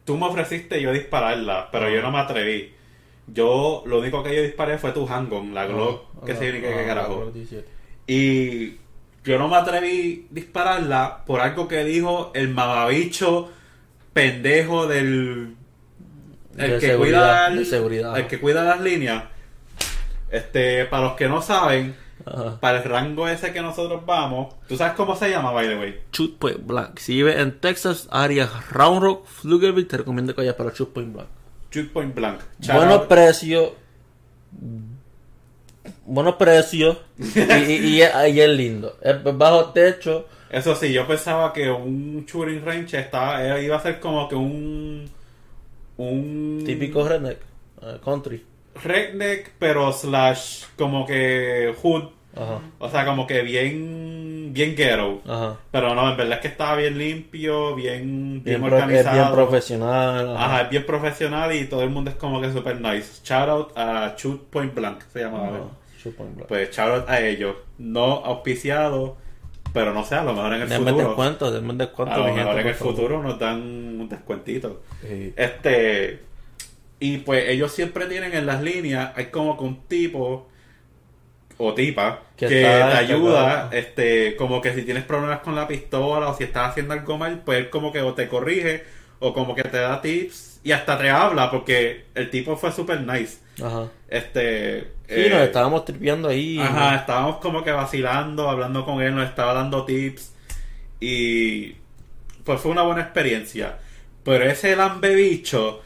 tú me ofreciste yo dispararla, pero yo no me atreví. Yo, lo único que yo disparé fue tu handgun, la Glock, que se viene que ajá, carajo. Glock 17. Y yo no me atreví a dispararla por algo que dijo el mamabicho pendejo del el De que cuida de seguridad. el que cuida las líneas. Este, para los que no saben, Ajá. para el rango ese que nosotros vamos, ¿tú sabes cómo se llama, by the way? Shoot Point Blank. Si vives en Texas, área Round Rock, Pflugerville, te recomiendo que vayas para Shoot Point Blank. Shoot Point Blank. Buenos precios. Buenos precios. y, y, y es- y es lindo. Es bajo techo. Eso sí, yo pensaba que un shooting range estaba, iba a ser como que un un Típico redneck. eh, country. redneck, pero slash como que hood, Ajá. o sea, como que bien bien ghetto. Ajá. Pero no, en verdad es que estaba bien limpio, bien bien, Bien, pro- es organizado. bien profesional. ajá. Ajá, es bien profesional y todo el mundo es como que super nice. Shout out a Shoot Point Blank, se llama. Ajá, Shoot Point Blank. Pues shout out a ellos. No auspiciado, pero no sé, a lo mejor en el Denme futuro. descuento, denme descuento. A lo mejor gente, en el futuro nos dan un descuentito. Sí. Este. Y pues ellos siempre tienen en las líneas, hay como que un tipo o tipa que, Que te está ayuda, este, como que si tienes problemas con la pistola o si estás haciendo algo mal, pues él como que o te corrige o como que te da tips y hasta te habla porque el tipo fue super nice. Ajá. Este. Sí, eh, nos estábamos tripeando ahí. Ajá, estábamos como que vacilando, hablando con él, nos estaba dando tips y pues fue una buena experiencia. Pero ese lambe bicho,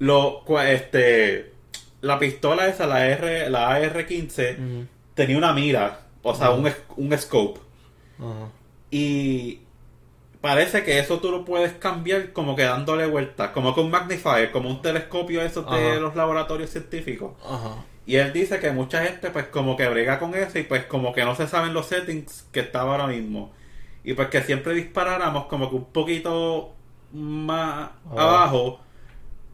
lo, este, la pistola esa, la R, la AR-15, Ujú. Tenía una mira, o sea, un, un scope. Y parece que eso tú lo puedes cambiar como que dándole vueltas, como que un magnifier, como un telescopio esos de los laboratorios científicos. Y él dice que mucha gente pues como que brega con eso y pues como que no se saben los settings que estaba ahora mismo. Y pues que siempre disparáramos como que un poquito más Abajo.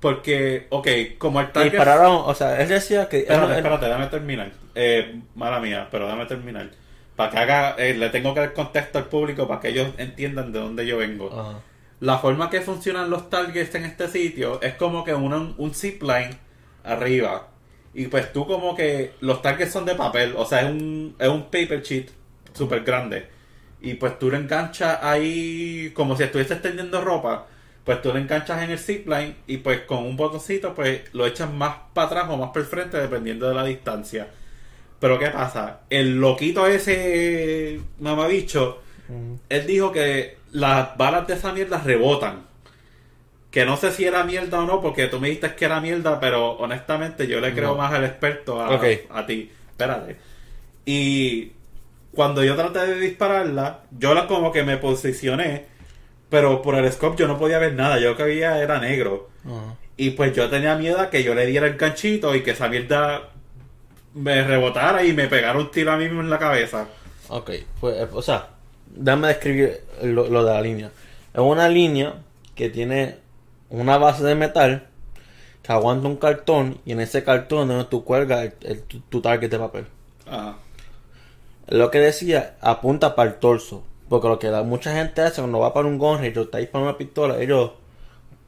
Porque, ok, como el Que target... dispararon, o sea, él decía que. Espérate, espérate, déjame terminar. Eh, mala mía, pero déjame terminar. Para que haga, eh, le tengo que dar contexto al público para que ellos entiendan de dónde yo vengo. Ajá. La forma que funcionan los targets en este sitio es como que un, un zipline arriba. Y pues tú como que los targets son de papel, o sea, es un, es un paper sheet súper grande. Y pues tú lo enganchas ahí como si estuvieses tendiendo ropa. Pues tú lo enganchas en el zipline y pues con un botoncito pues lo echas más para atrás o más por el frente dependiendo de la distancia. Pero ¿qué pasa? El loquito ese mamabicho él dijo que las balas de esa mierda rebotan. Que no sé si era mierda o no, porque tú me dijiste que era mierda, pero honestamente yo le creo No. más al experto a, Ok. a ti. Espérate. Y cuando yo traté de dispararla, yo la como que me posicioné, pero por el scope yo no podía ver nada. Yo que veía era negro. Y pues yo tenía miedo a que yo le diera el ganchito y que esa mierda me rebotara y me pegara un tiro a mí mismo en la cabeza. Ok, pues, eh, o sea, déjame describir lo, lo de la línea. Es una línea que tiene una base de metal que aguanta un cartón y en ese cartón donde tú cuelgas el- el- tu, tu target de papel. Ajá. Lo que decía, apunta para el torso. Porque lo que la, mucha gente hace cuando va para un gun o está disparando una pistola, ellos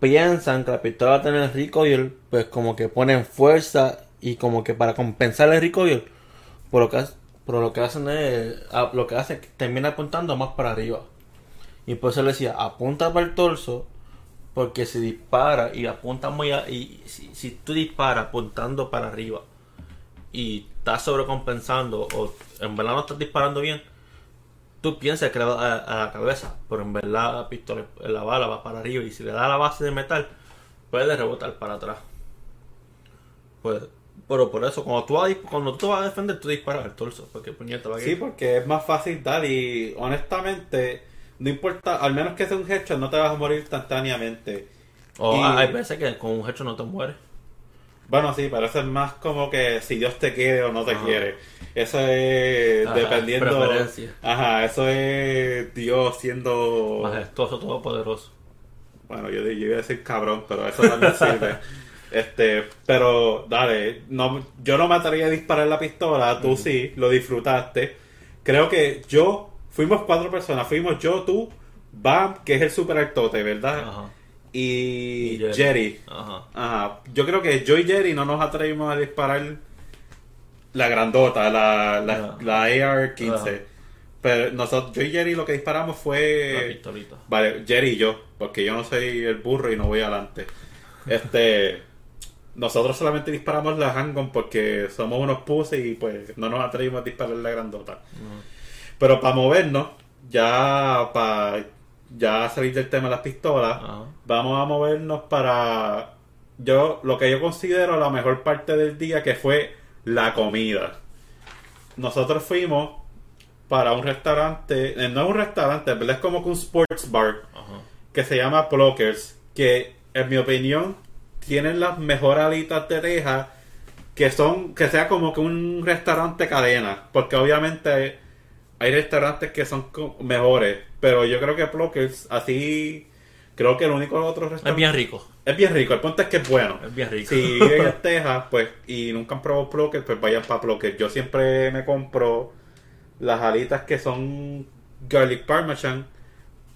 piensan que la pistola va a tener recoil, pues como que ponen fuerza y como que para compensar el recoil, por lo que, pero lo que hacen es, a- lo que hacen es que termina apuntando más para arriba. Y por eso le decía, apunta para el torso, porque si dispara y apunta muy a, y si, si tú disparas apuntando para arriba y estás sobrecompensando o en verdad no estás disparando bien, tú piensas que le va a, a la cabeza, pero en verdad la pistola, la bala va para arriba y si le da la base de metal, puede rebotar para atrás. Pues, pero por eso, cuando tú, vas a dis- cuando tú vas a defender, tú disparas al torso, porque puñeta va a Sí, porque es más fácil dar y honestamente no importa, al menos que sea un headshot, no te vas a morir instantáneamente. O Y- hay veces que con un hecho no te mueres. Bueno, sí, pero eso es más como que si Dios te quiere o no te Ajá. quiere. Eso es Ajá, dependiendo. Ajá, eso es Dios siendo. Majestuoso, todopoderoso. Bueno, yo, yo iba a decir cabrón, pero eso también sirve. Este, pero dale, no, yo no me atreví a disparar la pistola, tú sí, lo disfrutaste. Creo que yo, fuimos cuatro personas, fuimos yo, tú, Bam, que es el super altote, ¿verdad? Ajá. Y, Y Jerry. Jerry. Ajá. Ajá. Yo creo que yo y Jerry no nos atrevimos a disparar la grandota, la, la, Ajá. la AR-15. Ajá. Pero nosotros, yo y Jerry lo que disparamos La fue... pistolita. Vale, Jerry y yo, porque yo no soy el burro y no voy adelante. Este... Nosotros solamente disparamos la handgun porque somos unos puses y pues no nos atrevimos a disparar la grandota. Pero para movernos, ya para ya salir del tema de las pistolas, Ajá. vamos a movernos para yo lo que yo considero la mejor parte del día que fue la comida. Nosotros fuimos para un restaurante, eh, no es un restaurante, pero es como que un sports bar Ajá. que se llama Pluckers, que en mi opinión tienen las mejores alitas de teja que son que sea como que un restaurante cadena, porque obviamente hay restaurantes que son mejores, pero yo creo que Pluckers así creo que el único otro Es restaurante bien rico. es bien rico, el punto es que es bueno. Es bien rico. Si viven en Texas, pues, y nunca han probado Pluckers, pues vayan para Pluckers. Yo siempre me compro las alitas que son garlic parmesan,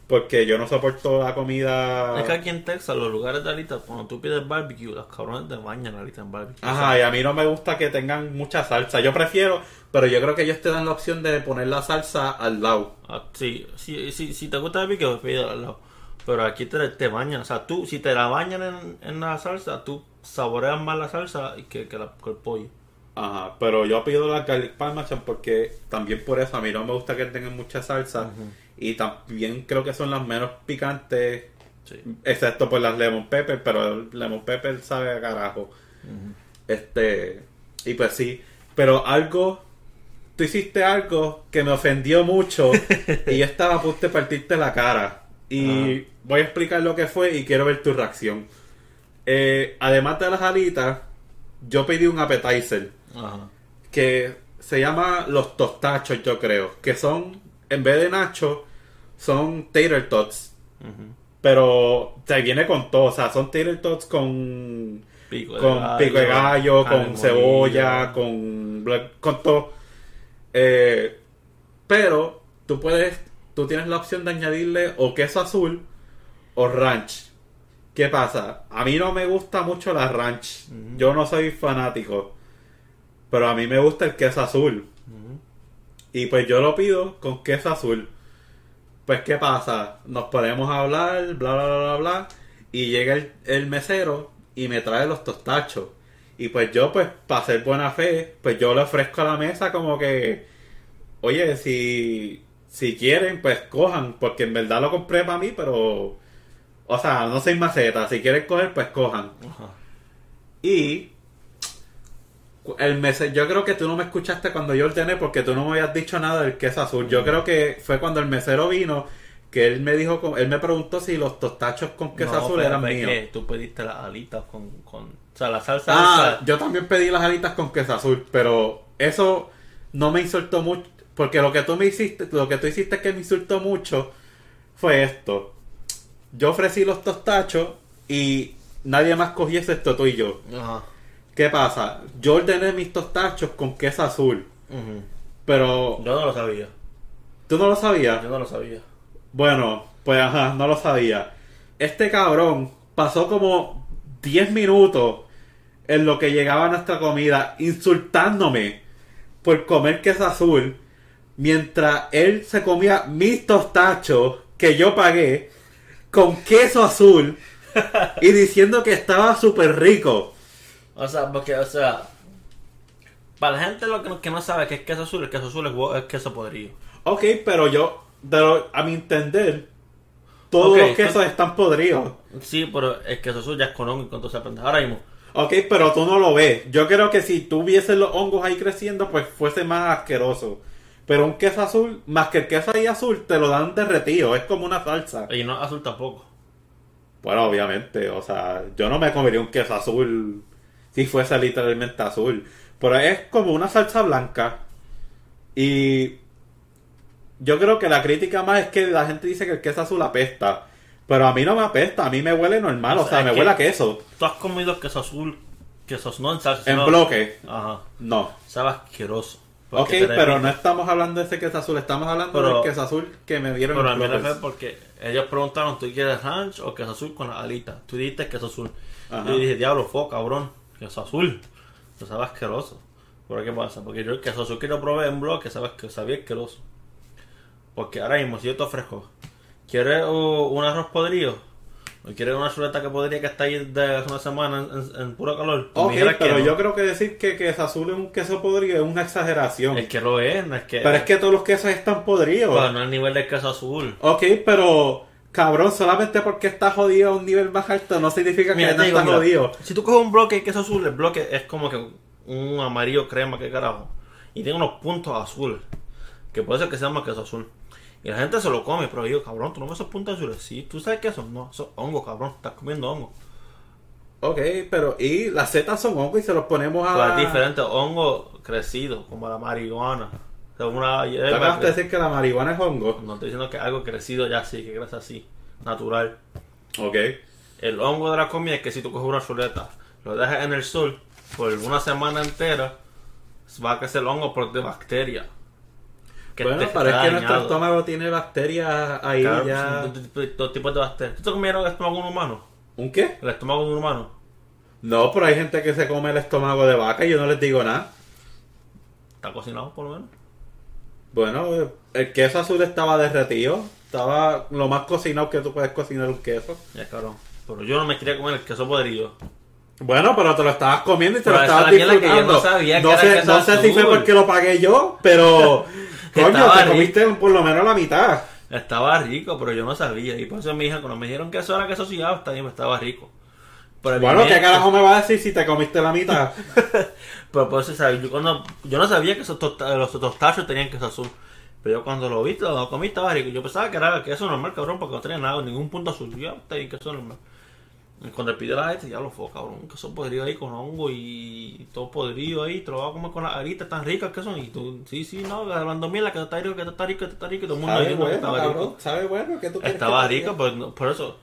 porque yo no soporto la comida... Es que aquí en Texas, los lugares de alitas, cuando tú pides barbecue, los cabrones te bañan alita en barbecue. Ajá, y a mí no me gusta que tengan mucha salsa. Yo prefiero, pero yo creo que ellos te dan la opción de poner la salsa al lado. Ah, sí, sí, sí, si te gusta el barbecue, pide al lado. Pero aquí te, te bañan, o sea, tú, si te la bañan en, en la salsa, tú saboreas más la salsa que, que, la- que el pollo. Ajá, pero yo pido la garlic parmesan porque también por eso a mí no me gusta que tengan mucha salsa. Y también creo que son las menos picantes, Sí. excepto por las lemon pepper, pero el lemon pepper sabe a carajo. Este, y pues sí, pero algo, tú hiciste algo que me ofendió mucho y yo estaba a punto de partirte la cara. Y voy a explicar lo que fue y quiero ver tu reacción. Eh, además de las alitas, yo pedí un appetizer Ajá. que se llama los tostachos, yo creo, que son, en vez de nacho, son tater tots. Pero se viene con todo, o sea, son tater tots con Pico de con gallo, pico de gallo, con cebolla, con con todo. Eh, pero tú puedes, tú tienes la opción de añadirle o queso azul o ranch. ¿Qué pasa? A mí no me gusta mucho la ranch. Yo no soy fanático. Pero a mí me gusta el queso azul. Y pues yo lo pido con queso azul. Pues ¿qué pasa? Nos podemos hablar, bla, bla, bla, bla, bla. Y llega el, el mesero y me trae los tostachos. Y pues yo, pues, para ser buena fe, pues yo le ofrezco a la mesa como que, oye, si, si quieren, pues cojan, porque en verdad lo compré para mí, pero, o sea, no soy maceta, si quieren coger, pues cojan. Ajá. Y el mese- yo creo que tú no me escuchaste cuando yo ordené porque tú no me habías dicho nada del queso azul. Yo creo que fue cuando el mesero vino que él me dijo, él me preguntó si los tostachos con queso No, azul eran míos. que tú pediste las alitas con, con... O sea, la salsa Ah, esa- yo también pedí las alitas con queso azul, pero eso no me insultó mucho porque lo que tú me hiciste, lo que tú hiciste que me insultó mucho fue esto. Yo ofrecí los tostachos y nadie más cogió excepto tú y yo. Ajá. ¿Qué pasa? Yo ordené mis tostachos con queso azul, pero Yo no lo sabía. tú no lo sabías. Yo no lo sabía. Bueno, pues ajá, no lo sabía. Este cabrón pasó como 10 minutos en lo que llegaba nuestra comida insultándome por comer queso azul mientras él se comía mis tostachos que yo pagué con queso azul y diciendo que estaba súper rico. O sea, porque, o sea... Para la gente lo que, no- que no sabe que es queso azul, el queso azul es, queso podrido. Ok, pero yo, pero a mi entender, todos los quesos tú- están podridos. Sí, pero el queso azul ya es económico, entonces aprende. Ahora mismo, Ok, pero tú no lo ves. Yo creo que si tú vieses los hongos ahí creciendo, pues fuese más asqueroso. Pero un queso azul, más que el queso ahí azul, te lo dan derretido. Es como una salsa. Y no es azul tampoco. Bueno, obviamente, o sea, yo no me comería un queso azul si fuese literalmente azul. Pero es como una salsa blanca. Y yo creo que la crítica más es que la gente dice que el queso azul apesta. Pero a mí no me apesta, a mí me huele normal, o sea, me huele a queso. Tú has comido queso azul, queso no en salsa. En sino- bloque, Ajá. no. Sabe asqueroso. Ok, pero no estamos hablando de ese queso azul, estamos hablando Pero- del queso azul que me dieron Pero a en mí me porque ellos preguntaron, ¿tú quieres ranch o queso azul con la alita? Tú dijiste queso azul. Ajá. Yo dije, diablo, fo, cabrón, queso azul. Eso sabe asqueroso. ¿Por qué pasa? Porque yo el queso azul que yo probé en bloque sabe que sabía asqueroso. Porque ahora mismo, si yo te ofrezco, ¿quieres un arroz podrido? ¿O quieres una chuleta que podría que está ahí de hace una semana en, puro calor? Ok, que pero no. yo creo que decir que queso azul es un queso podrido es una exageración. Es que lo es, no es que... Pero es que todos los quesos están podridos. Pero no al nivel del queso azul. Ok, pero cabrón, solamente porque está jodido a un nivel más alto no significa que no digo, está mira, jodido. si tú coges un bloque de queso azul, el bloque es como que un amarillo crema, que carajo. Y tiene unos puntos azules. Que puede ser que se llama queso azul. Y la gente se lo come, pero yo, cabrón, tú no ves esos puntos azules. Sí, tú sabes qué son. No, son hongos, cabrón. Estás comiendo hongos. Ok, pero y las setas son hongos y se los ponemos a. Pero es diferente, hongo crecido, como la marihuana. Una ¿Te acabas de cre- decir que la marihuana es hongo? No estoy diciendo que algo crecido ya sí, que crece así, natural. Ok. El hongo de la comida es que si tú coges una chuleta, lo dejas en el sol por una semana entera, va a crecer el hongo por de bacteria. Que bueno, pero es que nuestro estómago tiene bacterias ahí Claro, ya. dos- dos tipos de bacterias. ¿Tú te comieron el estómago de un humano? ¿Un qué? El estómago de un humano. No, pero hay gente que se come el estómago de vaca y yo no les digo nada. ¿Está cocinado por lo menos? Bueno, el queso azul estaba derretido. Estaba lo más cocinado que tú puedes cocinar un queso. Ya, cabrón. Pero yo no me quería comer el queso podrido. Bueno, pero te lo estabas comiendo y te Pero lo estabas disfrutando. no sabía sé, no sé si fue porque lo pagué yo, pero coño, te rico. comiste por lo menos la mitad. Estaba rico, pero yo no sabía. Y por eso mi hija, cuando me dijeron que eso era queso sillado, estaba rico. Pero Bueno, ¿qué carajo me va a decir si te comiste la mitad? Pero por eso, ¿sabes? Yo, cuando, yo no sabía que esos tosta- los tostachos tenían queso azul. Pero yo cuando lo vi, lo comí, estaba rico. Yo pensaba que era queso normal, cabrón, porque no tenía nada, ningún punto azul. Yo, está bien, queso normal. Y cuando le pidió la gente, ya lo fue, cabrón. Queso podrido ahí con hongo y todo podrido ahí. Te lo vas a comer con las aritas tan ricas que son. Y tú, sí, sí, no, hablando mierda, que está rico, que está rico, que está rico. Y todo el mundo Sabe diciendo que bueno, estaba cabrón, rico. sabe bueno. ¿qué tú Estaba que rico, pero no- por eso.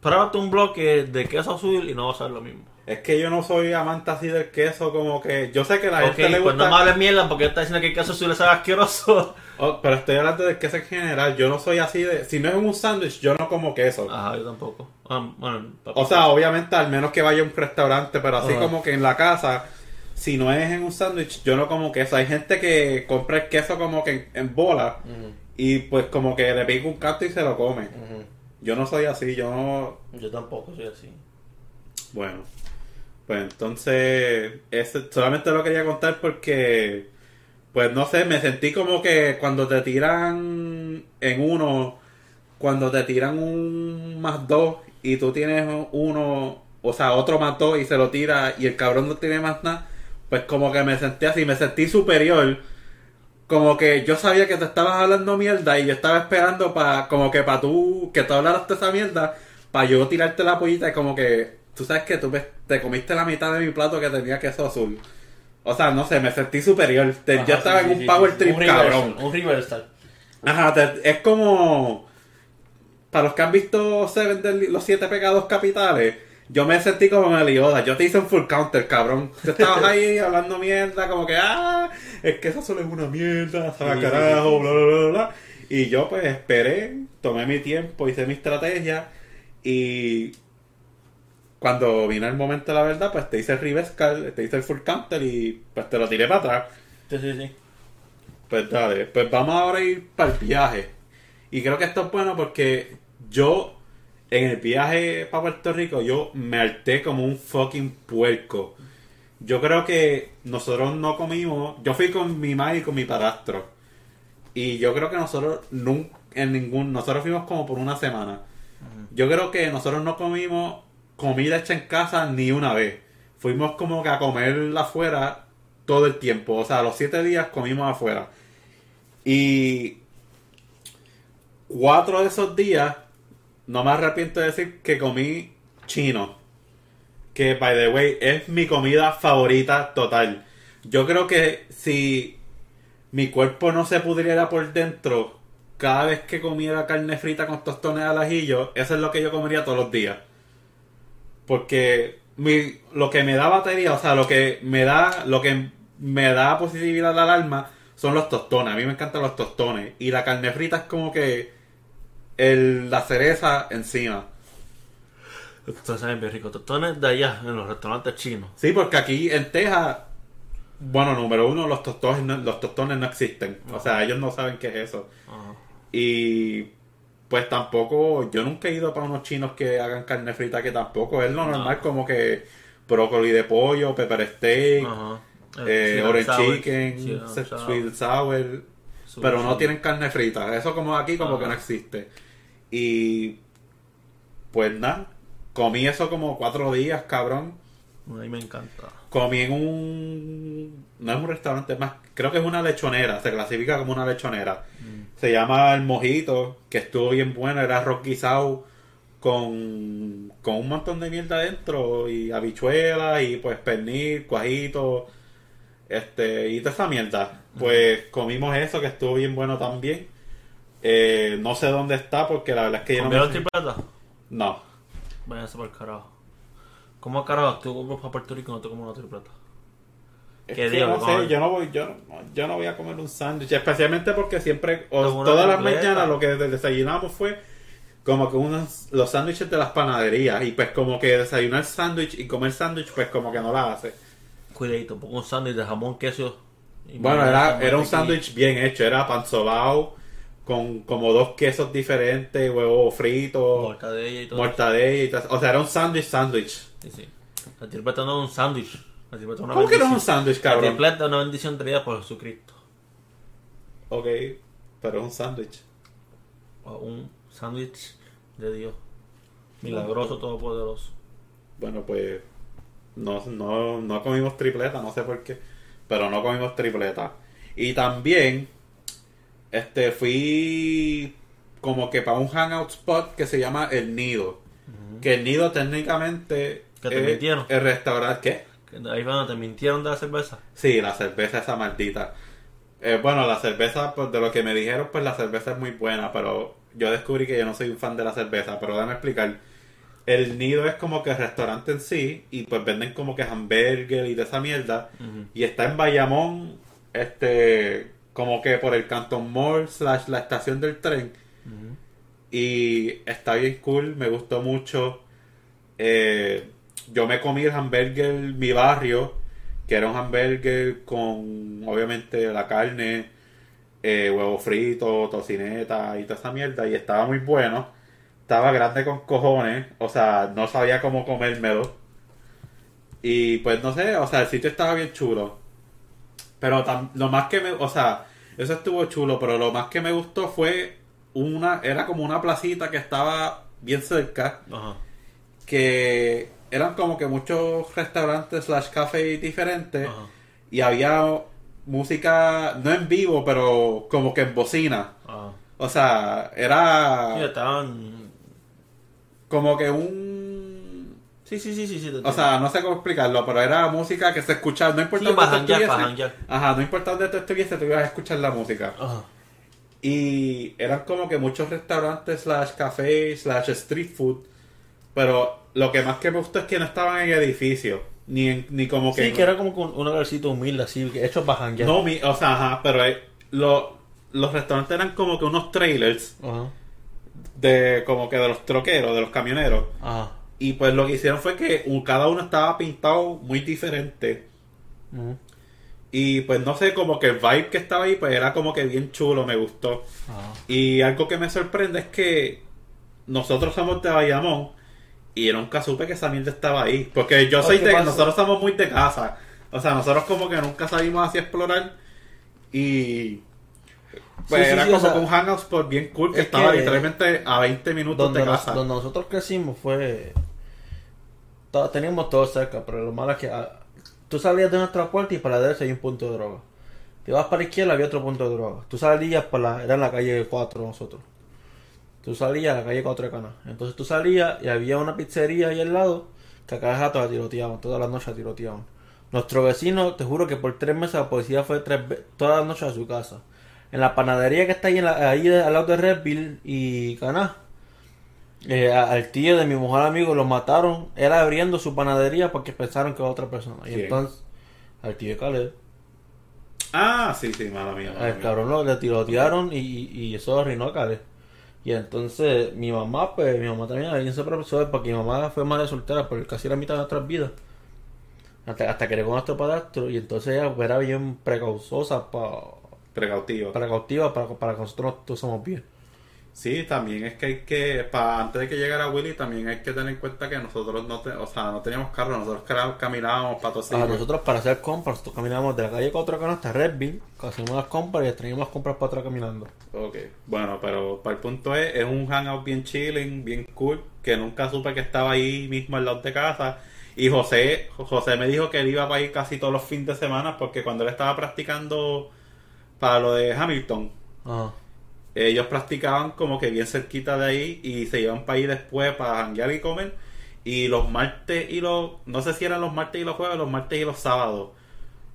Pruébate un bloque de queso azul y no va a ser lo mismo. Es que yo no soy amante así del queso, como que yo sé que la gente le pues gusta. no me hables mierda porque está diciendo que el queso azul sabe asqueroso. Oh, pero estoy hablando del queso en general. Yo no soy así de. Si no es en un sándwich, yo no como queso. Ajá, yo tampoco. Ah, bueno, O sea, obviamente, al menos que vaya a un restaurante, pero así como que en la casa, si no es en un sándwich, yo no como queso. Hay gente que compra el queso como que en, en bola y pues como que le pica un canto y se lo come. Yo no soy así, yo no. Yo tampoco soy así. Bueno, pues entonces, ese, solamente lo quería contar porque, pues no sé, me sentí como que cuando te tiran en uno, cuando te tiran un más dos y tú tienes uno, o sea, otro más dos y se lo tira y el cabrón no tiene más nada, pues como que me sentí así, me sentí superior. Como que yo sabía que te estabas hablando mierda y yo estaba esperando para, como que para tú, que tú hablaras de esa mierda, para yo tirarte la pollita y como que, tú sabes que tú te comiste la mitad de mi plato que tenía queso azul. O sea, no sé, me sentí superior. Te- yo Ajá, estaba sí, en un sí, power sí. trip, Un cabrón. Un reversal. Ajá, te- es como. Para los que han visto Seven de los siete pecados capitales, yo me sentí como Melioda. Yo te hice un full counter, cabrón. Tú estabas ahí hablando mierda, como que, ah, es que eso solo es una mierda, sabe carajo, bla, bla, bla, bla. Y yo, pues, esperé, tomé mi tiempo, hice mi estrategia y. Cuando vino el momento de la verdad, pues te hice el reverse card, te hice el full counter y pues te lo tiré para atrás. Sí, sí, sí. Pues dale, pues vamos ahora a ir para el viaje. Y creo que esto es bueno porque yo, en el viaje para Puerto Rico, yo me harté como un fucking puerco. Yo creo que nosotros no comimos. Yo fui con mi madre y con mi padrastro. Y yo creo que nosotros nunca, en ningún. Nosotros fuimos como por una semana. Yo creo que nosotros no comimos comida hecha en casa ni una vez. Fuimos como que a comer afuera todo el tiempo. O sea, los siete días comimos afuera. Y cuatro de esos días, no me arrepiento de decir que comí chino. Que, by the way, es mi comida favorita total. Yo creo que si mi cuerpo no se pudriera por dentro, cada vez que comiera carne frita con tostones al ajillo, eso es lo que yo comería todos los días. Porque mi, lo que me da batería, o sea, lo que me da, lo que me da positividad al alma son los tostones. A mí me encantan los tostones. Y la carne frita es como que el, la cereza encima. Tostones saben bien ricos. Tostones de allá, en los restaurantes chinos. Sí, porque aquí en Texas, bueno, número uno, los tostones no, los tostones no existen. O sea, ellos no saben qué es eso. Ajá. Y pues tampoco, yo nunca he ido para unos chinos que hagan carne frita, que tampoco es lo normal, como que brócoli de pollo, pepper steak, Ajá. eh, orange sour. chicken, Sweet sour. pero no tienen carne frita. Eso como aquí como Ajá. que no existe. Y pues nada, comí eso como cuatro días, cabrón. A mí me encanta. Comí en un... No es un restaurante es más, creo que es una lechonera, se clasifica como una lechonera. Se llama El Mojito, que estuvo bien bueno, era arroz guisado con, con un montón de mierda adentro y habichuelas y pues pernil, cuajito, este, y toda esa mierda. Pues comimos eso, que estuvo bien bueno también. Eh, no sé dónde está porque la verdad es que yo no ¿Comieron me... tripleta? No. Váyanse por el carajo. ¿Cómo carajo tú comes para Puerto Rico y no te comes una tripleta? Yo no voy, yo no, yo no voy a comer un sándwich, especialmente porque siempre, o todas las mañanas lo que desayunamos fue como que unos, los sándwiches de las panaderías y pues como que desayunar sándwich y comer sándwich pues como que no la hace. Cuidadito, pongo un sándwich de jamón, queso. Bueno, era, era un sándwich bien hecho, era pan sobao con como dos quesos diferentes, huevo frito, Mortadella y todo. mortadella y tal. O sea, era un sándwich sándwich. Sí, sí. La tripleta no es un sándwich. La tripleta es una ¿Cómo que no es un sándwich, cabrón? tripleta es una bendición traída por Jesucristo. Ok, pero es un sándwich. Un sándwich de Dios. Milagroso, todopoderoso. Bueno, pues no, no, no comimos tripleta, no sé por qué, pero no comimos tripleta. Y también, este, fui como que para un hangout spot que se llama El Nido. Que El Nido técnicamente ¿Que te es mintieron? el restaurante, ¿qué? Ahí donde te mintieron de la cerveza. Sí, la cerveza esa maldita. Eh, bueno, la cerveza, pues de lo que me dijeron, pues la cerveza es muy buena, pero yo descubrí que yo no soy un fan de la cerveza, pero déjame explicar. El nido es como que el restaurante en sí, y pues venden como que hamburger y de esa mierda, y está en Bayamón, este, como que por el Canton Mall slash la estación del tren, y está bien cool, me gustó mucho. Eh, yo me comí el hamburger mi barrio, que era un hamburger con obviamente la carne, eh, huevo frito, tocineta y toda esa mierda, y estaba muy bueno. Estaba grande con cojones, o sea, no sabía cómo comérmelo. Y pues no sé, o sea, el sitio estaba bien chulo. Pero tam- lo más que me, o sea, eso estuvo chulo, pero lo más que me gustó fue una, era como una placita que estaba bien cerca, Ajá. que eran como que muchos restaurantes slash cafés diferentes Ajá. y había música, no en vivo, pero como que en bocina. Ajá. O sea, Sí, era estaban. como que un... Sí, sí, sí, sí. sí O sea, no sé cómo explicarlo, pero era música que se escuchaba, no importa Sí, dónde tú janguear. Ajá, no importa dónde tú estuviese, tú ibas a escuchar la música. Ajá. Y eran como que muchos restaurantes slash cafés slash street food. Pero lo que más que me gustó es que no estaban en edificios. Ni, en- ni como que... Sí, que era como un hogarcito humilde así, hecho para janguear. No, mi- o sea, ajá, pero eh, lo- los restaurantes eran como que unos trailers Ajá. de como que de los troqueros, de los camioneros. Ajá. Y pues lo que hicieron fue que cada uno estaba pintado muy diferente. Y pues no sé, como que el vibe que estaba ahí pues era como que bien chulo, me gustó. Ajá. Y algo que me sorprende es que nosotros somos de Bayamón y yo nunca supe que esa mierda estaba ahí. Porque yo Oh, soy ¿qué de... Nosotros somos muy de casa. O sea, nosotros como que nunca salimos así a explorar. Y... Pues Sí, era sí, como o sea, un hangout spot bien cool que es estaba que literalmente a 20 minutos Donde, de nos- casa. donde nosotros crecimos fue. Teníamos todo cerca, pero lo malo es que ah, tú salías de nuestra puerta y para la derecha hay un punto de droga. Te vas para la izquierda, había otro punto de droga. Tú salías por la, era en la calle 4 nosotros. Tú salías a la calle 4 de Cana. Entonces tú salías y había una pizzería ahí al lado que a cada rato la tiroteaban, todas las noches la tiroteaban. Nuestro vecino, te juro que por tres meses la policía fue tres todas las noches a su casa. En la panadería que está ahí, en la- ahí al lado de Redville y Caná, eh, al tío de mi mejor amigo lo mataron. Era abriendo su panadería porque pensaron que era otra persona. Y ¿Quién? entonces, al tío de Caleb, Ah, sí, sí, mala mía. mala al mía. cabrón lo le tirotearon y, y eso arruinó a Caleb. Y entonces mi mamá, pues mi mamá también alguien se profesó porque mi mamá fue madre soltera por casi la mitad de nuestras vidas. Hasta, hasta que llegó nuestro padrastro y entonces ella pues, era bien precauzosa pa, Precautivo. precautiva para, para que nosotros estuviésemos bien. Sí, también es que hay que, para antes de que llegara Willy, también hay que tener en cuenta que nosotros no, te- o sea, no teníamos carro, nosotros ca- caminábamos para todos A sitios. nosotros para hacer compras, nosotros caminábamos de la calle 4 acá hasta Redville, hacíamos las compras y traíamos las compras para atrás caminando. Ok, bueno, pero para el punto es, es un hangout bien chilling, bien cool, que nunca supe que estaba ahí mismo al lado de casa. Y José, José me dijo que él iba para ir casi todos los fines de semana porque cuando él estaba practicando para lo de Hamilton, Ajá. Ellos practicaban como que bien cerquita de ahí y se iban para ahí después para janguear y comer. Y los martes y los, no sé si eran los martes y los jueves, los martes y los sábados,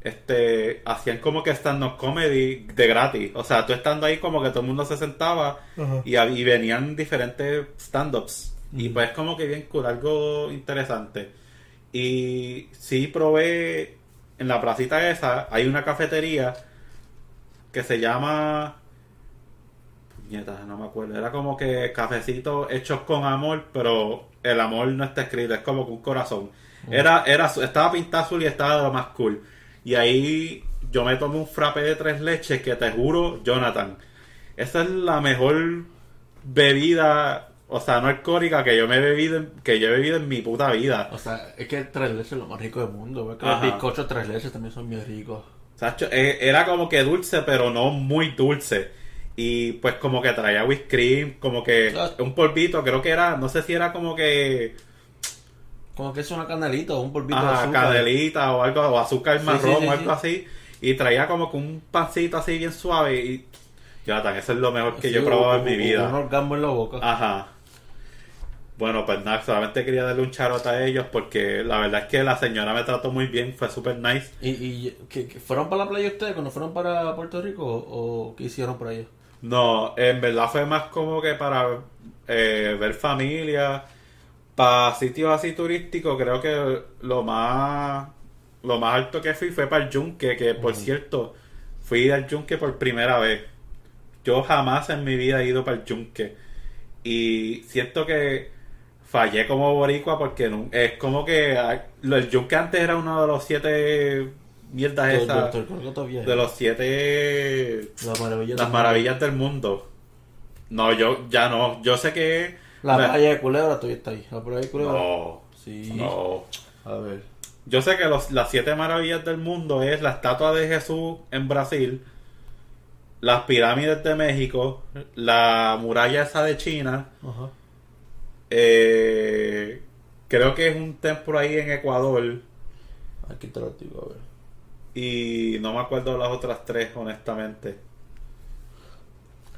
este, hacían como que stand-up comedy de gratis. O sea, tú estando ahí como que todo el mundo se sentaba y, venían diferentes stand-ups. Y pues como que bien cool, algo interesante. Y sí probé en la placita esa, hay una cafetería que se llama... No me acuerdo. Era como que cafecitos hechos con amor, pero el amor no está escrito, es como que un corazón. Era, era, estaba pintado azul y estaba de lo más cool. Y ahí yo me tomé un frappe de tres leches que te juro, Jonathan, esa es la mejor bebida, o sea, no alcohólica que yo me he bebido, en- que yo he bebido en mi puta vida. O sea, es que el tres leches es lo más rico del mundo. ¿ves? Que los bizcochos tres leches también son bien ricos. Sacho, eh, era como que dulce, pero no muy dulce. Y pues como que traía whipped cream, como que Ah. un polvito, creo que era, no sé si era como que Como que es una canelita o un polvito de ajá, azúcar. canelita o algo, o azúcar Sí, marrón sí, sí, o algo sí. así. Y traía como que un pancito así bien suave. Y Jonathan, eso es lo mejor que yo he probado en mi vida. Un orgasmo en la boca. Ajá. Bueno, pues nada, solamente quería darle un charot a ellos porque la verdad es que la señora me trató muy bien, fue super nice. ¿Y, y ¿qué- qué- fueron para la playa ustedes cuando fueron para Puerto Rico o, o qué hicieron por allá? No, en verdad fue más como que para eh, ver familia, para sitios así turísticos, creo que lo más lo más alto que fui fue para el Yunque, que por cierto, fui al Yunque por primera vez. Yo jamás en mi vida he ido para el Yunque. Y siento que fallé como boricua porque es como que lo- el Yunque antes era uno de los siete del Colgate Viejo. de los siete Las maravillas las del maravillas del mundo. No, yo ya no. Yo sé que. La me- playa de Culebra todavía está ahí. La playa de Culebra. No. Sí. No. A ver. Yo sé que los, las siete maravillas del mundo es la estatua de Jesús en Brasil, las pirámides de México, la muralla esa de China, Ajá. eh, creo que es un templo ahí en Ecuador Aquí te lo digo, a ver. Y no me acuerdo las otras tres, honestamente.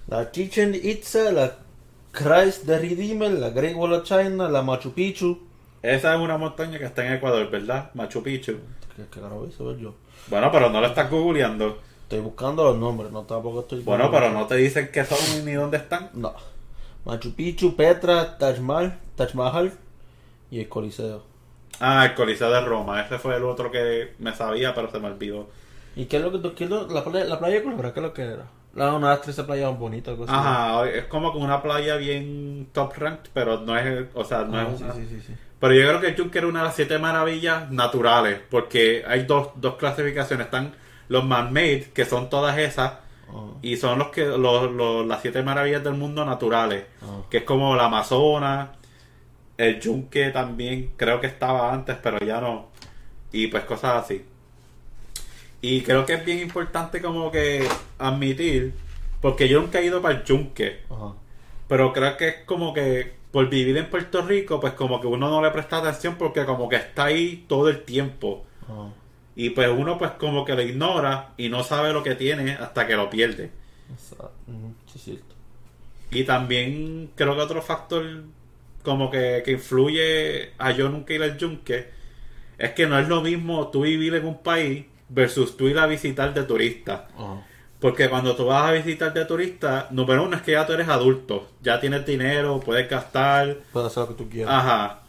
La Chichen Itza, la Christ the Redeemer, la Great Wall of China, la Machu Picchu. Esa es una montaña que está en Ecuador, ¿verdad? Machu Picchu. ¿Qué, qué carajo eso, yo? Bueno, pero no lo estás googleando. Estoy buscando los nombres, no tampoco estoy. Bueno, pero no te dicen qué son ni dónde están. No. Machu Picchu, Petra, Taj Mahal, Taj Mahal y el Coliseo. Ah, el Coliseo de Roma. Ese fue el otro que me sabía, pero se me olvidó. ¿Y qué es lo que tú quieres? La playa, la playa de Culebra, ¿qué es lo que era? La, una de las 13 playas bonitas, así. Ajá, es como que una playa bien top ranked, pero no es, o sea, no Ah, es sí, una- sí, sí, sí. Pero yo creo que el Yunque era una de las siete maravillas naturales, porque hay dos, dos clasificaciones. Están los man-made, que son todas esas, Ah, y son los que los, los- las siete maravillas del mundo naturales, ah. que es como la Amazonas, el Yunque también, creo que estaba antes, pero ya no, y pues cosas así. Y creo que es bien importante como que admitir, porque yo nunca he ido para el Yunque, Ajá. pero creo que es como que por vivir en Puerto Rico, pues como que uno no le presta atención porque como que está ahí todo el tiempo. Ajá. Y pues uno pues como que lo ignora y no sabe lo que tiene hasta que lo pierde. Exacto. Ujú, Sí, es cierto. Y también creo que otro factor como que, que influye a yo nunca ir al yunque es que no es lo mismo tú vivir en un país versus tú ir a visitar de turista. Porque cuando tú vas a visitar de turista, número uno es que ya tú eres adulto, ya tienes dinero, puedes gastar. Puedes hacer lo que tú quieras. Ajá.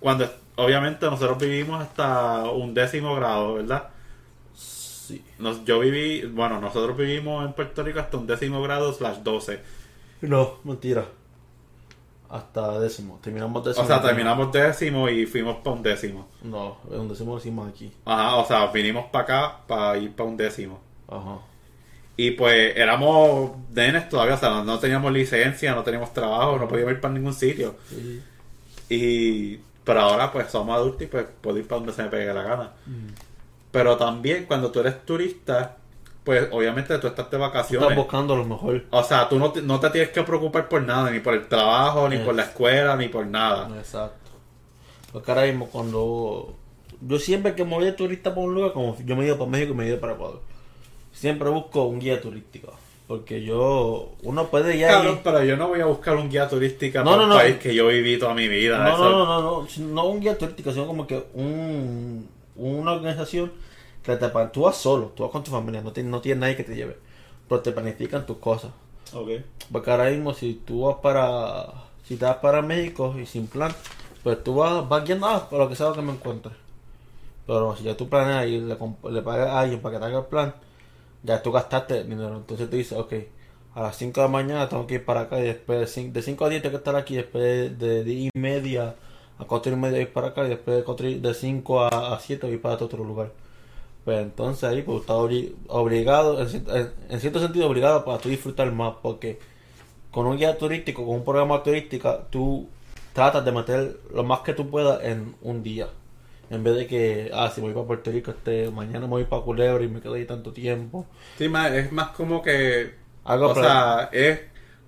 Cuando obviamente nosotros vivimos hasta un décimo grado, ¿verdad? Sí. Nos- yo viví, bueno, nosotros vivimos en Puerto Rico hasta un décimo grado slash 12. No, mentira. Hasta décimo. Terminamos décimo. O sea, terminamos décimo y fuimos para un décimo. No, un décimo lo hicimos aquí. Ajá, o sea, vinimos para acá para ir para un décimo. Ajá. Y pues éramos nenes todavía, o sea, no, no teníamos licencia, no teníamos trabajo, no podíamos ir para ningún sitio. Sí. Y pero ahora pues somos adultos y pues puedo ir para donde se me pegue la gana. Pero también cuando tú eres turista, pues obviamente tú estás de Estás vacaciones. buscando lo mejor. O sea, tú no te, no te tienes que preocupar por nada, ni por el trabajo, ni por la escuela, ni por nada. Exacto. Porque ahora mismo cuando... Yo siempre que me voy de turista por un lugar, como yo me he ido para México y me he ido para Ecuador, siempre busco un guía turístico. Porque yo... Uno puede ya ir... pero yo no voy a buscar un guía turística No, para no, un no. país que yo viví toda mi vida. No, Eso- no, no, no, no un guía turístico, sino como que un, una organización que te tú vas solo, tú vas con tu familia, no, tienes no tienes nadie que te lleve, pero te planifican tus cosas. Ok. Porque ahora mismo si tú vas para, si te vas para México y sin plan, pues tú vas, vas guiando, ah, por lo que sea lo que me encuentres. Pero si ya tú planeas y le, le pagas a alguien para que te haga el plan, ya tú gastaste dinero. Entonces tú dices, ok, a las 5 de la mañana tengo que ir para acá y después de 5, de 5 a 10 tengo que estar aquí, después de 10 y media a 4 y media ir para acá y después de, 4 y- de 5 a, a 7 ir para otro lugar. Pues entonces ahí pues estás obli- obligado, en, cier- en- en cierto sentido obligado para tú disfrutar más, porque con un guía turístico, con un programa turístico, tú tratas de meter lo más que tú puedas en un día. En vez de que, ah, si voy para Puerto Rico, este, mañana me voy para Culebra y me quedo ahí tanto tiempo. Sí, ma- es más como que. Algo o sea, es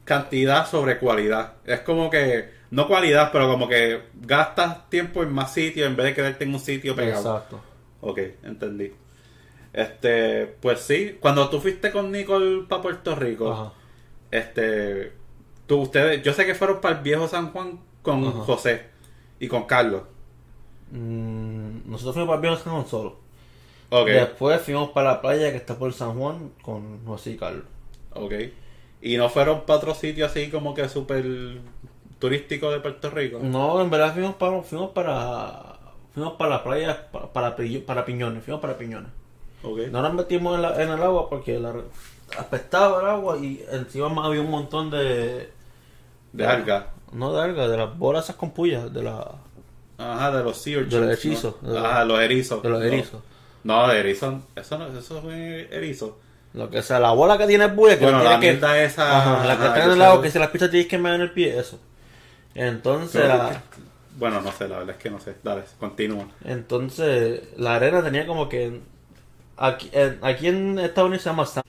cantidad sobre cualidad. Es como que. No cualidad, pero como que gastas tiempo en más sitios en vez de quedarte en un sitio pegado. Exacto. Ok, entendí. Este, pues sí, cuando tú fuiste con Nicole para Puerto Rico, Ajá. este, tú, ustedes, yo sé que fueron para el viejo San Juan con Ajá. José y con Carlos. Mm, nosotros fuimos para el Viejo San Juan solo. Después fuimos para la playa que está por San Juan con José y Carlos. ok. Y no fueron para otro sitio así como que súper turístico de Puerto Rico. No, en verdad fuimos para, fuimos para, fuimos para la playa, para, para Piñones, fuimos para Piñones. No nos metimos en, la- en el agua porque la, apestaba el agua y encima más había un montón de... De alga. No de algas, de las bolas esas con puyas, de, la, Ajá, de los sea De los ¿no? hechizos. De los- Ajá, los erizos. de los No. erizos. No, de erizos. Eso no, eso es un erizo. Lo que sea, la bola que tiene bulla, que Bueno, no la tiene que... mierda esa. Ajá, la que ajá, está en el agua, que si las pisas tienes que meter en el pie, eso. Entonces, Pero- la, Bueno, no sé, la verdad es que no sé. Dale, continúa. entonces la arena tenía como que... Aquí en, aquí en Estados Unidos se llama sand.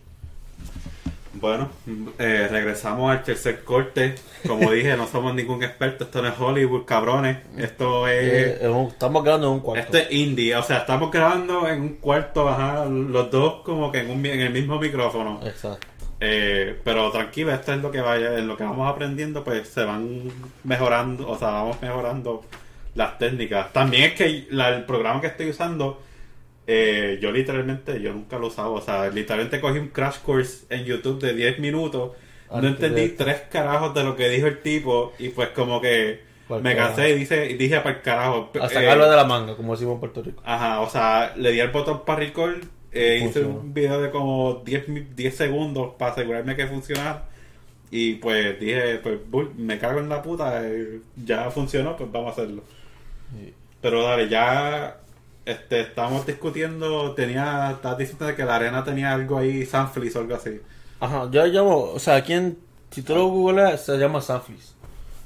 Bueno, eh, regresamos al tercer corte. Como dije, no somos ningún experto. Esto no es Hollywood, cabrones. Esto es. Eh, estamos grabando en un cuarto. Esto es indie. O sea, estamos grabando en un cuarto, ajá, los dos como que en, un, en el mismo micrófono. Exacto. Eh, pero tranquilo, esto es lo que vaya, en lo que vamos aprendiendo, pues se van mejorando, o sea, vamos mejorando las técnicas. También es que la- el programa que estoy usando, eh, yo literalmente, yo nunca lo usado, o sea, literalmente cogí un crash course en YouTube de 10 minutos, no entendí de- tres carajos de lo que dijo el tipo y pues como que me cansé y dije, dije para el carajo. A Eh, sacarlo de la manga, como decimos en Puerto Rico. Ajá, o sea, le di el botón para record, eh, hice un video de como 10, mi- 10 segundos para asegurarme que funcionara. Y pues dije, pues bull, me cago en la puta, eh, ya funcionó, pues vamos a hacerlo. Sí. Pero dale, ya este, estamos discutiendo, tenía, estabas diciendo que la arena tenía algo ahí, Sanflis o algo así. Ajá, yo llamo, o sea, aquí en, si tú lo googleas, se llama Sunflies.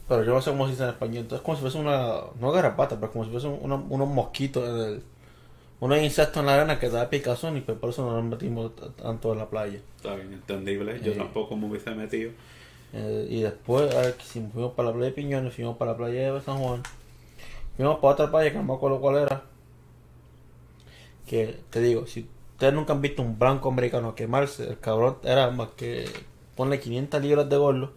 Pero yo no sé cómo se dice en español. Entonces, como si fuese una, no garrapata, pero como si fuese una- unos mosquitos en el, unos insectos en la arena que da picazón y pues por eso no nos metimos tanto en la playa. Está bien, entendible, yo tampoco me hubiese metido. Eh, y después, a ver, si fuimos para la playa de Piñones, fuimos para la playa de San Juan, fuimos para otra playa que no me acuerdo cuál era. Que te digo, si ustedes nunca han visto un blanco americano quemarse, el cabrón era más que ponle 500 libras de gordo.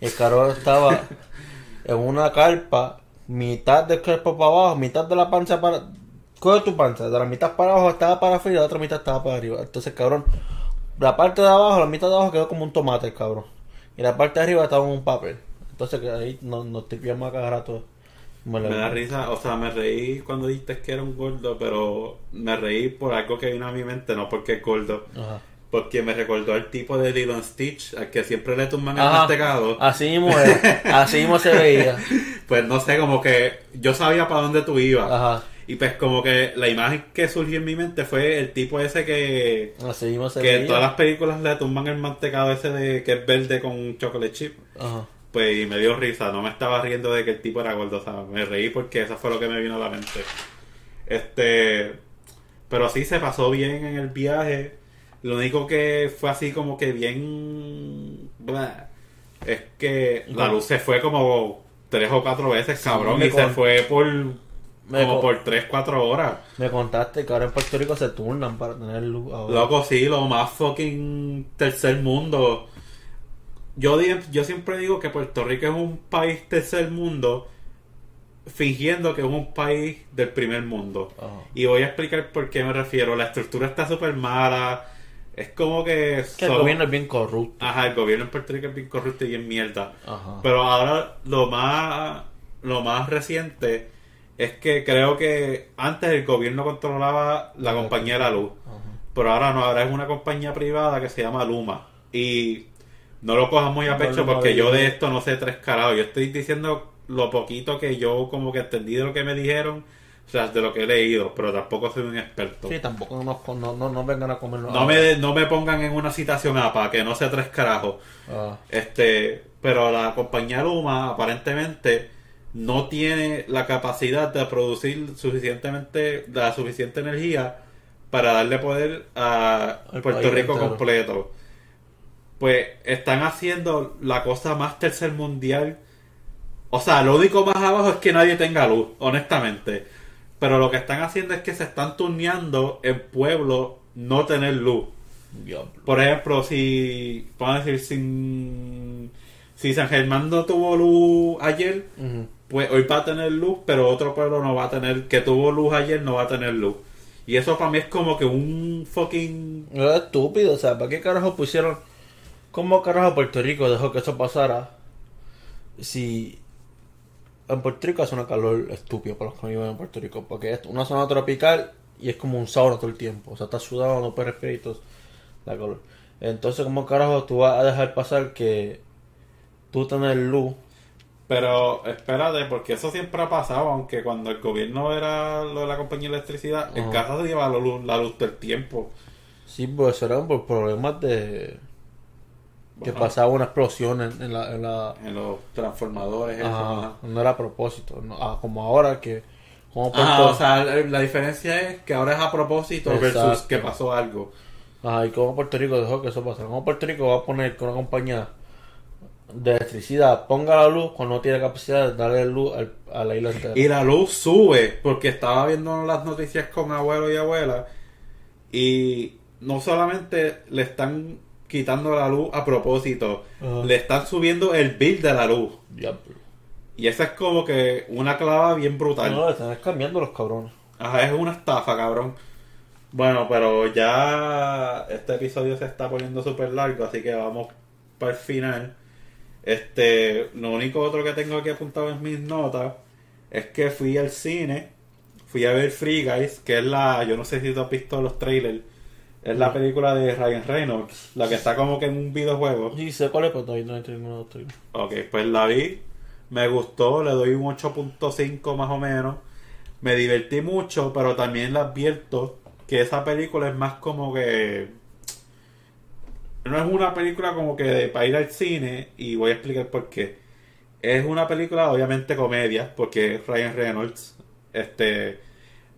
Y el cabrón estaba en una carpa, mitad del cuerpo para abajo, mitad de la panza para. Coge tu panza, de la mitad para abajo estaba para arriba y la otra mitad estaba para arriba. Entonces, cabrón, la parte de abajo, la mitad de abajo quedó como un tomate, el cabrón. Y la parte de arriba estaba en un papel. Entonces, ahí nos, nos tripiamos a cada rato. Me da risa, o sea, me reí cuando dijiste que era un gordo, pero me reí por algo que vino a mi mente, no porque es gordo. Ajá. Porque me recordó al tipo de Lilo Stitch, al que siempre le tumban el mantecado. Así mismo es, así mismo se veía. Pues no sé, como que yo sabía para dónde tú ibas. Ajá. Y pues como que la imagen que surgió en mi mente fue el tipo ese que... Así mismo se Que en todas las películas le tumban el mantecado ese de que es verde con chocolate chip. Ajá. Pues y me dio risa, no me estaba riendo de que el tipo era gordo, o sea, me reí porque eso fue lo que me vino a la mente. Este, pero sí se pasó bien en el viaje. Lo único que fue así como que bien blah, es que la luz se fue como tres o cuatro veces, cabrón, me y se con- fue por me como por tres, cuatro horas. Me contaste que ahora en Puerto Rico se turnan para tener luz ahora. Loco, sí, lo más fucking tercer mundo. Yo, yo siempre digo que Puerto Rico es un país tercer mundo, fingiendo que es un país del primer mundo. Ajá. Y voy a explicar por qué me refiero. La estructura está súper mala. Es como que... Que el gobierno es bien corrupto. Ajá, el gobierno en Puerto Rico es bien corrupto y bien mierda. Ajá. Pero ahora lo más lo más reciente es que creo que antes el gobierno controlaba la compañía de la luz. Ajá. Pero ahora no, ahora es una compañía privada que se llama Luma. Y no lo cojas muy a No, pecho porque yo de esto no sé tres carados. Yo estoy diciendo lo poquito que yo como que entendí de lo que me dijeron, o sea, de lo que he leído, pero tampoco soy un experto. Sí, tampoco nos, no, no, no vengan a comernos. No me, no me pongan en una citación APA, que no sé tres carajos. Ah, Este, pero la compañía Luma aparentemente no tiene la capacidad de producir suficientemente la suficiente energía para darle poder a Puerto Rico entero. completo. Pues están haciendo la cosa más tercer mundial. O sea, lo único más abajo es que nadie tenga luz, honestamente. Pero lo que están haciendo es que se están turneando en pueblos no tener luz. diablo. Por ejemplo, si, vamos a decir, sin, si San Germán no tuvo luz ayer, pues hoy va a tener luz, pero otro pueblo no va a tener, que tuvo luz ayer, no va a tener luz. Y eso para mí es como que un fucking... Es estúpido, o sea, ¿para qué carajo pusieron? ¿Cómo carajo Puerto Rico dejó que eso pasara? Si en Puerto Rico hace una calor estúpido para los que viven en Puerto Rico, porque es una zona tropical y es como un sauna todo el tiempo, o sea, estás sudado, no puedes respirar y todo, la calor. Entonces, ¿cómo carajo tú vas a dejar pasar que tú tener luz? Pero espérate, porque eso siempre ha pasado, aunque cuando el gobierno era lo de la compañía de electricidad, en casa se lleva la luz, la luz del tiempo. Sí, pues eso eran por problemas de que Ajá. pasaba una explosión en, en la, en la En los transformadores. Ajá, no era a propósito, no, ah, como ahora que como Ajá, o sea, la la diferencia es que ahora es a propósito versus que pasó algo. Ajá, y como Puerto Rico dejó que eso pasara. Como Puerto Rico va a poner que una compañía de electricidad ponga la luz cuando no tiene capacidad de darle luz al, a la isla entera. Y la luz sube, porque estaba viendo las noticias con abuelo y abuela, y no solamente le están quitando la luz a propósito, le están subiendo el bill de la luz. Diablo. Y esa es como que una clava bien brutal. No, le están cambiando los cabrones. Ajá, es una estafa, cabrón. Bueno, pero ya este episodio se está poniendo súper largo, así que vamos para el final. Este, lo único otro que tengo aquí apuntado en mis notas es que fui al cine, fui a ver Free Guys, que es la, yo no sé si tú has visto los trailers, es la película de Ryan Reynolds, la que está como que en un videojuego. Sí, sé cuál es, pero todavía no he otro. Ok, pues la vi, me gustó, le doy un 8.5 más o menos. Me divertí mucho, pero también le advierto que esa película es más como que... No es una película como que de, para ir al cine y voy a explicar por qué. Es una película obviamente comedia, porque es Ryan Reynolds. Este,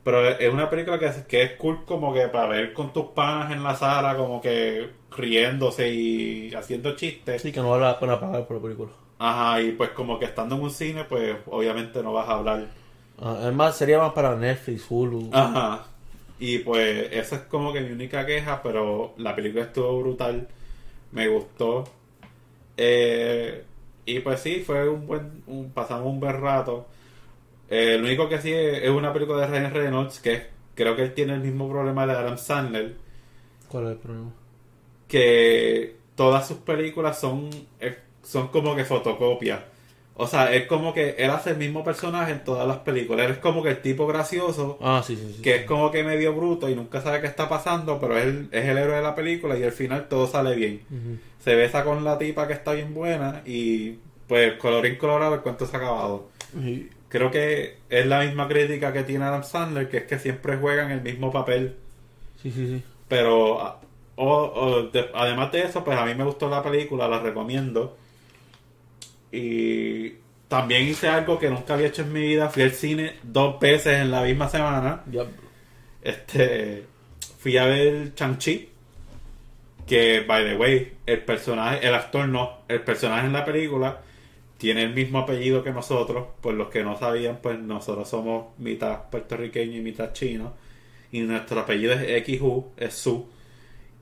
pero es una película que, es- que es cool como que para ver con tus panas en la sala, como que riéndose y haciendo chistes. Sí, que no vale la pena pagar por la película. Ajá, y pues como que estando en un cine, pues obviamente no vas a hablar. Ah, es más, sería más para Netflix, Hulu. Ajá. Y pues esa es como que mi única queja, pero la película estuvo brutal, me gustó. Eh, y pues sí, fue un buen, un- pasamos un buen rato. Eh, lo único que sí es, es una película de Ryan Reynolds, que es- creo que él tiene el mismo problema de Adam Sandler, ¿Cuál es el problema? que todas sus películas son, son como que fotocopias. O sea, es como que él hace el mismo personaje en todas las películas. Él es como que el tipo gracioso, Ah, sí, sí, sí. que es como que medio bruto y nunca sabe qué está pasando, pero es el, es el héroe de la película y al final todo sale bien. Se besa con la tipa que está bien buena y pues colorín colorado el cuento se ha acabado. Y- Creo que es la misma crítica que tiene Adam Sandler, que es que siempre juegan el mismo papel. Sí, sí, sí. Pero a- o- o de- además de eso, pues a mí me gustó la película, la recomiendo. Y también hice algo que nunca había hecho en mi vida. Fui al cine dos veces en la misma semana. Este, fui a ver Chang-Chi. Que, by the way, el personaje, el actor no, el personaje en la película tiene el mismo apellido que nosotros. Por los que no sabían, pues nosotros somos mitad puertorriqueño y mitad chino. Y nuestro apellido es XU, es Su.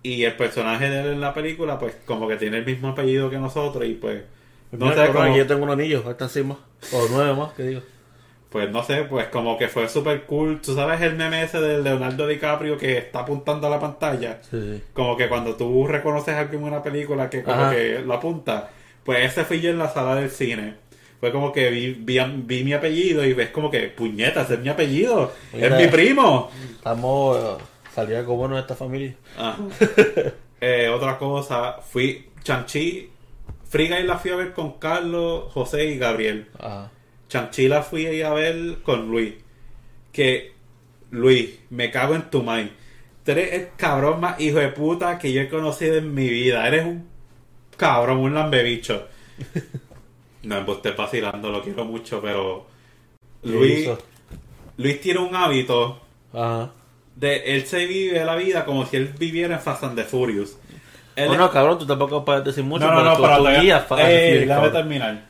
Y el personaje de él en la película, pues como que tiene el mismo apellido que nosotros. Y pues, no Mira, sé cómo. yo tengo un anillo, faltan seis más. O nueve más, que digo. Pues no sé, pues como que fue súper cool. Tú sabes el meme ese de Leonardo DiCaprio que está apuntando a la pantalla. Sí, sí. Como que cuando tú reconoces a alguien en una película que como Ajá. que lo apunta. Pues ese fui yo en la sala del cine. Fue como que vi, vi, vi mi apellido y ves como que, puñeta, ese es mi apellido. Mira. Es mi primo. Estamos. salió algo bueno de esta familia. Ajá. Eh, otra cosa, fui, Chanchi, Friga y la fui a ver con Carlos, José y Gabriel. Ajá. Chanchi la fui a ver con Luis. Que, Luis, me cago en tu mind. Tú eres el cabrón más hijo de puta que yo he conocido en mi vida. Eres un cabrón, un lambebicho. no, estoy vacilando, lo quiero mucho, pero. ¿Qué Luis? Luis tiene un hábito Ajá. de él se vive la vida como si él viviera en Fast and the Furious. Él Bueno, cabrón, tú tampoco puedes decir mucho. no, no, no, tú, guías Eh, déjame terminar.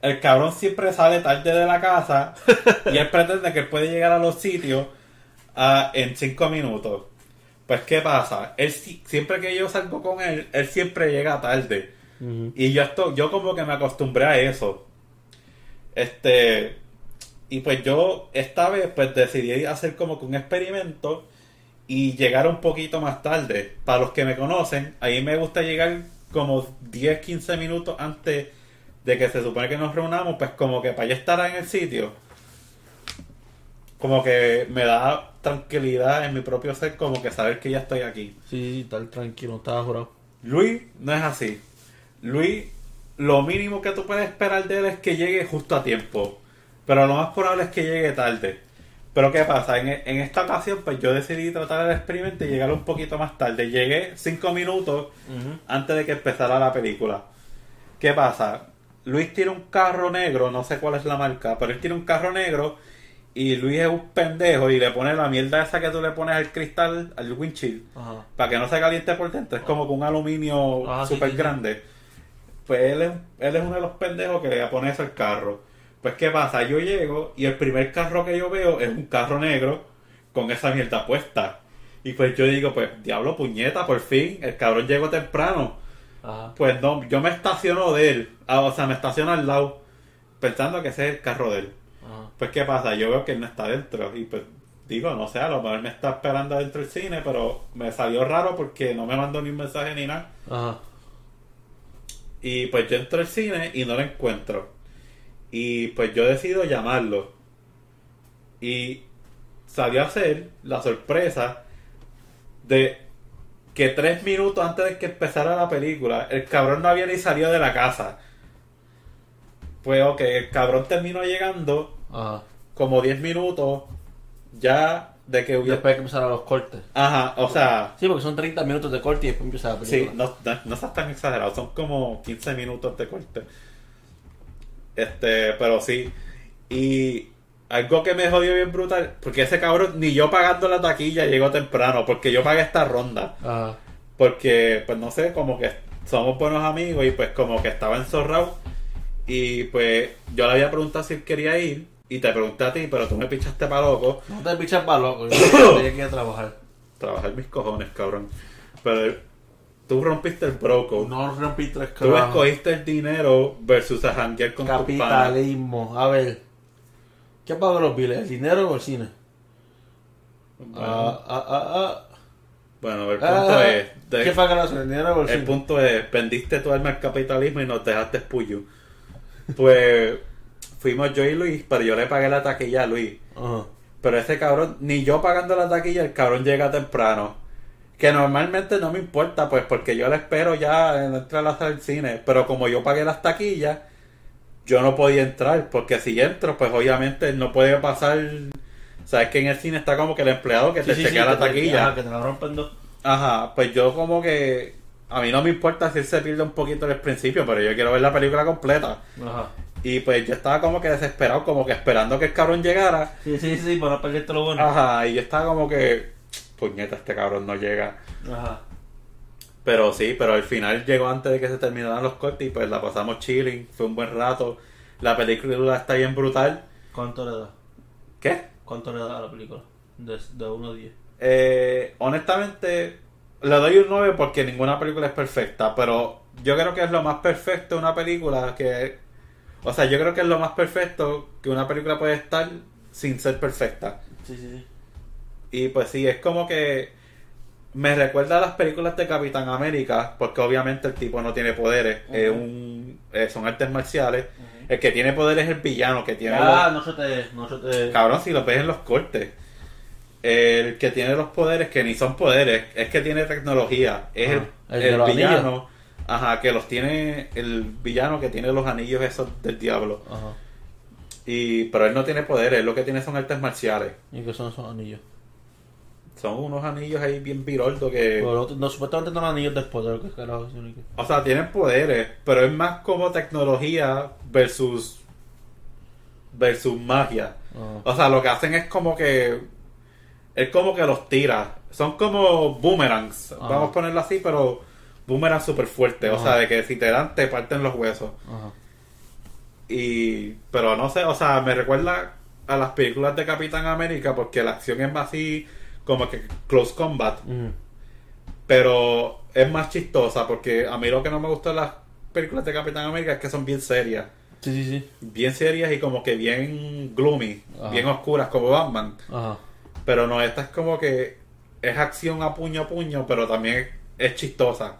El cabrón siempre sale tarde de la casa y él pretende que él puede llegar a los sitios ah, en cinco minutos. Pues, ¿qué pasa? Él si- siempre que yo salgo con él, él siempre llega tarde. Y yo esto, yo como que me acostumbré a eso. Este, y pues yo esta vez pues decidí hacer como que un experimento y llegar un poquito más tarde. Para los que me conocen, ahí me gusta llegar como 10, 15 minutos antes de que se supone que nos reunamos, pues como que para ya estar en el sitio. Como que me da tranquilidad en mi propio ser, como que saber que ya estoy aquí. Sí, tal, tranquilo, estaba jurado. Luis no es así. Luis, lo mínimo que tú puedes esperar de él es que llegue justo a tiempo. Pero lo más probable es que llegue tarde. Pero ¿qué pasa? En, en esta ocasión, pues yo decidí tratar el experimento y llegar un poquito más tarde. Llegué cinco minutos antes de que empezara la película. ¿Qué pasa? Luis tiene un carro negro, no sé cuál es la marca, pero él tiene un carro negro y Luis es un pendejo y le pone la mierda esa que tú le pones al cristal, al windshield, Ajá. para que no se caliente por dentro. Es como con un aluminio Ah, súper sí, sí. grande. Pues él es, él es uno de los pendejos que le pone eso al carro. Pues ¿qué pasa? Yo llego y el primer carro que yo veo es un carro negro con esa mierda puesta. Y pues yo digo, pues diablo puñeta, por fin, el cabrón llegó temprano. Ajá. Pues no, yo me estaciono de él. Ah, o sea, me estaciono al lado. Pensando que ese es el carro de él. Pues qué pasa, yo veo que él no está dentro. Y pues digo, no sé, a lo mejor me está esperando dentro del cine, pero me salió raro porque no me mandó ni un mensaje ni nada. Ajá. Y pues yo entro al cine y no lo encuentro. Y pues yo decido llamarlo. Y salió a ser la sorpresa de que tres minutos antes de que empezara la película, el cabrón no había ni salido de la casa. Pues ok, el cabrón terminó llegando Ajá. como 10 minutos ya de que hubiera... Después de que empezaron los cortes. Ajte, o sea, Sí, porque son 30 minutos de corte y después empieza la película. Sí, no, no, no estás tan exagerado, son como 15 minutos de corte. Este, pero sí. Y algo que me jodió bien brutal, porque ese cabrón, ni yo pagando la taquilla llegó temprano, porque yo pagué esta ronda. Ajá. Porque, pues no sé, como que somos buenos amigos y pues como que estaba enzorrado. Y pues yo le había preguntado si él quería ir. Y te pregunté a ti, pero tú me pichaste para loco. No te pichas para loco. Yo que ir a trabajar. Trabajar mis cojones, cabrón. Pero tú rompiste el bro code. No rompí tres Tú escogiste el dinero versus a janguear con tu. Capitalismo. A ver. ¿Qué pago los biles? ¿El dinero o el cine? Ah, ah, ah, ah. Bueno, el punto Ah, es... de- ¿Qué paga los el dinero o el, el cine? punto es, vendiste tu alma al capitalismo y nos dejaste puyo. Pues fuimos yo y Luis, pero yo le pagué la taquilla a Luis. Ajá. Pero ese cabrón, ni yo pagando la taquilla, el cabrón llega temprano. Que normalmente no me importa, pues porque yo le espero ya en entrar a la sala del cine. Pero como yo pagué las taquillas, yo no podía entrar. Porque si entro, pues obviamente no puede pasar. Sabes que en el cine está como que el empleado que te Sí, chequea sí, la taquilla. ajá, que te la rompen dos. Ajá, pues yo como que. A mí no me importa si él se pierde un poquito en el principio, pero yo quiero ver la película completa. Ajá. Y pues yo estaba como que desesperado, como que esperando que el cabrón llegara. Sí, sí, sí, para no perderte lo bueno. Ajá, y yo estaba como que. Puñeta, este cabrón no llega. Ajá. Pero sí, pero al final llegó antes de que se terminaran los cortes y pues la pasamos chilling, fue un buen rato. La película está bien brutal. ¿Cuánto le da? ¿Qué? ¿Cuánto le da a la película? De, de 1 a 10. Eh, honestamente, le doy un 9 porque ninguna película es perfecta, pero yo creo que es lo más perfecto de una película que... O sea, yo creo que es lo más perfecto que una película puede estar sin ser perfecta. Sí, sí, sí. Y pues sí, es como que me recuerda a las películas de Capitán América, porque obviamente el tipo no tiene poderes, es un, eh, son artes marciales. El que tiene poderes es el villano, que tiene... Ah, los- no se te. No se te. Cabrón, si lo ves en los cortes. El que tiene los poderes, que ni son poderes, es que tiene tecnología. Es Ajá. el, villano. Ajá, que los tiene. El villano que tiene los anillos esos del diablo. Ajá. Y, pero él no tiene poderes, él lo que tiene son artes marciales. ¿Y qué son esos anillos? Son unos anillos ahí bien piroldos que. Pero no, supuestamente no son anillos de poder, que carajo. O sea, tienen poderes, pero es más como tecnología versus. versus magia. Ajá. O sea, lo que hacen es como que. Es como que los tira. Son como boomerangs. Ajá. Vamos a ponerlo así, pero boomerang súper fuerte. O sea, de que si te dan, te parten los huesos. Ajá. Y. Pero no sé, o sea, me recuerda a las películas de Capitán América porque la acción es más así. Como que close combat. Ujú. Pero es más chistosa porque a mí lo que no me gusta de las películas de Capitán América es que son bien serias. Sí, sí, sí. Bien serias y como que bien gloomy. Ajá. Bien oscuras, como Batman. Ajá. Pero no, esta es como que es acción a puño a puño, pero también es chistosa.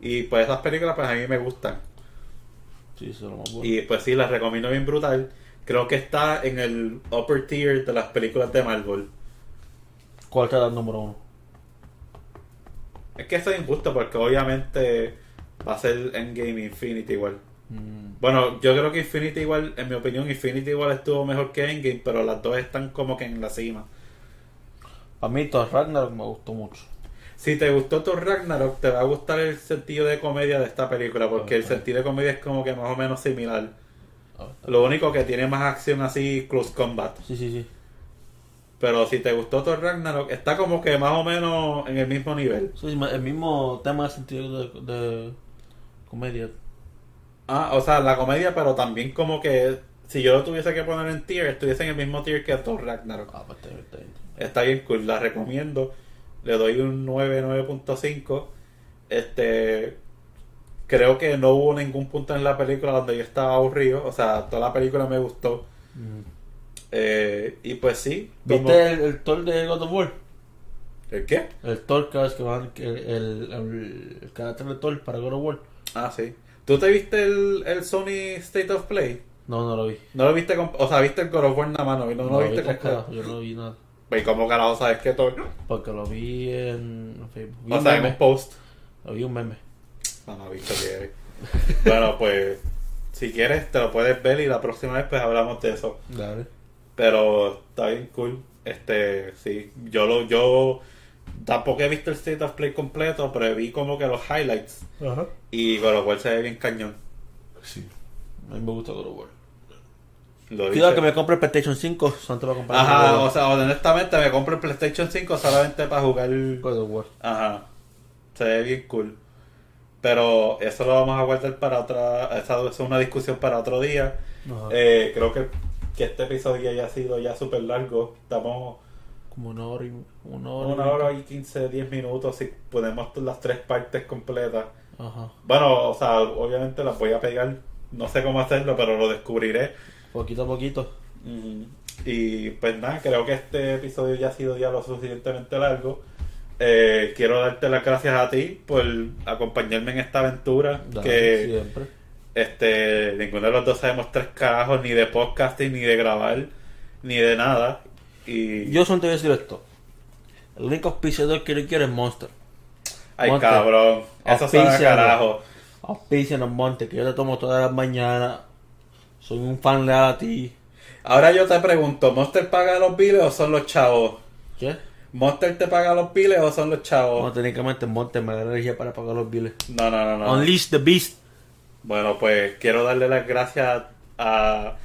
Y pues esas películas pues a mí me gustan. Sí, eso es lo más bueno. Y pues sí, las recomiendo bien brutal. Creo que está en el upper tier de las películas de Marvel. ¿Cuál te da el número uno? Es que eso es injusto porque obviamente va a ser Endgame Infinity igual. Mm, Bueno, yo creo que Infinity igual, en mi opinión, Infinity igual estuvo mejor que Endgame, pero las dos están como que en la cima. A mí Thor Ragnarok me gustó mucho. Si te gustó Thor Ragnarok, te va a gustar el sentido de comedia de esta película, porque el sentido de comedia es como que más o menos similar. Ah, Lo único que tiene más acción así, close combat. Sí, sí, sí. Pero si te gustó Thor Ragnarok, está como que más o menos en el mismo nivel. Sí, el mismo tema de sentido de, de comedia. Ah, o sea, la comedia, pero también como que si yo lo tuviese que poner en tier, estuviese en el mismo tier que Thor Ragnarok. Ah, pues está bien, está bien. Está bien cool, la recomiendo. Le doy un 9, 9.5. Este. Creo que no hubo ningún punto en la película donde yo estaba aburrido. O sea, toda la película me gustó. Mm. Eh, y pues sí. como- ¿Viste el, el Thor de God of War? ¿El qué? El Thor cada vez que van, el, el, el, carácter de Thor para God of War. Ah, sí. ¿Tú te viste el, el Sony State of Play? No, no lo vi. No lo viste con, O sea, viste el God of War nada más, no, no, lo vi viste carajos, Yo no vi nada. ¿Y cómo carajo sabes que Thor? Porque lo vi en Facebook. Vi O sea, en un post. Lo vi un meme. No, no, visto que eres. bueno, pues. Si quieres, te lo puedes ver y la próxima vez, pues hablamos de eso. Dale. Pero está bien cool. Este, sí. Yo lo, yo tampoco he visto el State of Play completo, pero vi como que los highlights. Ajá. Y con lo cual se ve bien cañón. Sí. A mí me gusta God of War. Lo Cuidado que me compre el PlayStation 5. Santo va a comprar Ajá, o sea, honestamente me compro el PlayStation 5 solamente para jugar. God of War. Ajá. Se ve bien cool. Pero eso lo vamos a guardar para otra. Esa es una discusión para otro día. Eh, creo que que este episodio haya sido ya súper largo. Estamos Como una hora y una hora. y una hora y 15, 10 minutos si ponemos las tres partes completas. Ajá. Bueno, o sea, obviamente las voy a pegar. No sé cómo hacerlo, pero lo descubriré. Poquito a poquito. Mm, Y pues nada, creo que este episodio ya ha sido ya lo suficientemente largo. Eh, quiero darte las gracias a ti por acompañarme en esta aventura. Dale, que Siempre. este ninguno de los dos sabemos tres carajos ni de podcasting, ni de grabar, ni de nada. Y Yo solo te voy a decir esto. El único auspiciador que yo quiero es Monster. ay Monte. cabrón, eso sabe a Auspícialo. carajo. Auspicianos Monte, que yo te tomo todas las mañanas. Soy un fan leal a ti. Ahora yo te pregunto, ¿Monster paga los biles o son los chavos? ¿Qué? ¿Monster te paga los biles o son los No, chavos? técnicamente Monte me da energía para pagar los biles. No, no, no, no. Unleash the Beast. Bueno, pues quiero darle las gracias a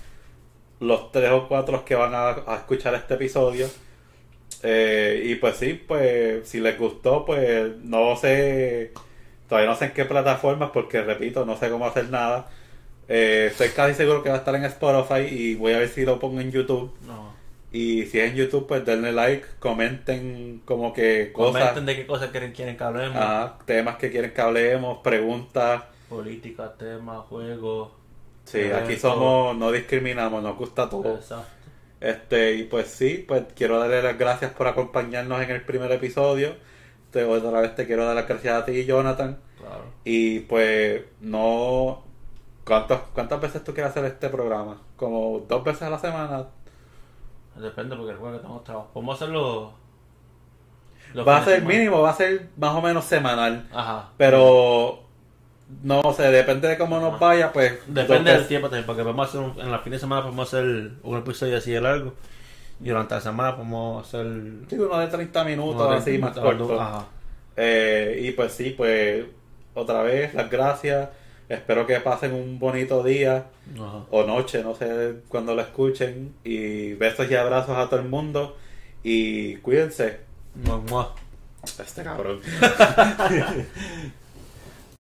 los tres o cuatro que van a, a escuchar este episodio. Eh, y pues sí, pues si les gustó, pues no sé, todavía no sé en qué plataformas porque repito, no sé cómo hacer nada. Eh, estoy casi seguro que va a estar en Spotify y voy a ver si lo pongo en YouTube. No. Y si es en YouTube, pues denle like, comenten como que cosas, Comenten de qué cosas quieren, quieren que hablemos. ajá, temas que quieren que hablemos, preguntas. Política, temas, juegos. Sí, aquí somos, no discriminamos, nos gusta todo. Exacto. Este, y pues sí, pues quiero darle las gracias por acompañarnos en el primer episodio. Te, otra vez te quiero dar las gracias a ti, Jonathan. Claro. Y pues no... ¿Cuántas, ¿Cuántas veces tú quieres hacer este programa? ¿Como dos veces a la semana? Depende porque recuerda que tenemos trabajo. Podemos hacerlo. los va a ser mínimo, va a ser más o menos semanal. Ajá. Pero no sé, depende de cómo nos vaya, pues... Depende del tiempo también, porque podemos hacer un- en la fin de semana podemos hacer un episodio así de largo y durante la semana podemos hacer Sí, uno de 30 minutos, así, más corto. Ajá. Eh, y pues sí, pues otra vez las gracias. Espero que pasen un bonito día Ajá. o noche, no sé cuando lo escuchen. Y besos y abrazos a todo el mundo. Y cuídense. Mua, mua. Este cabrón.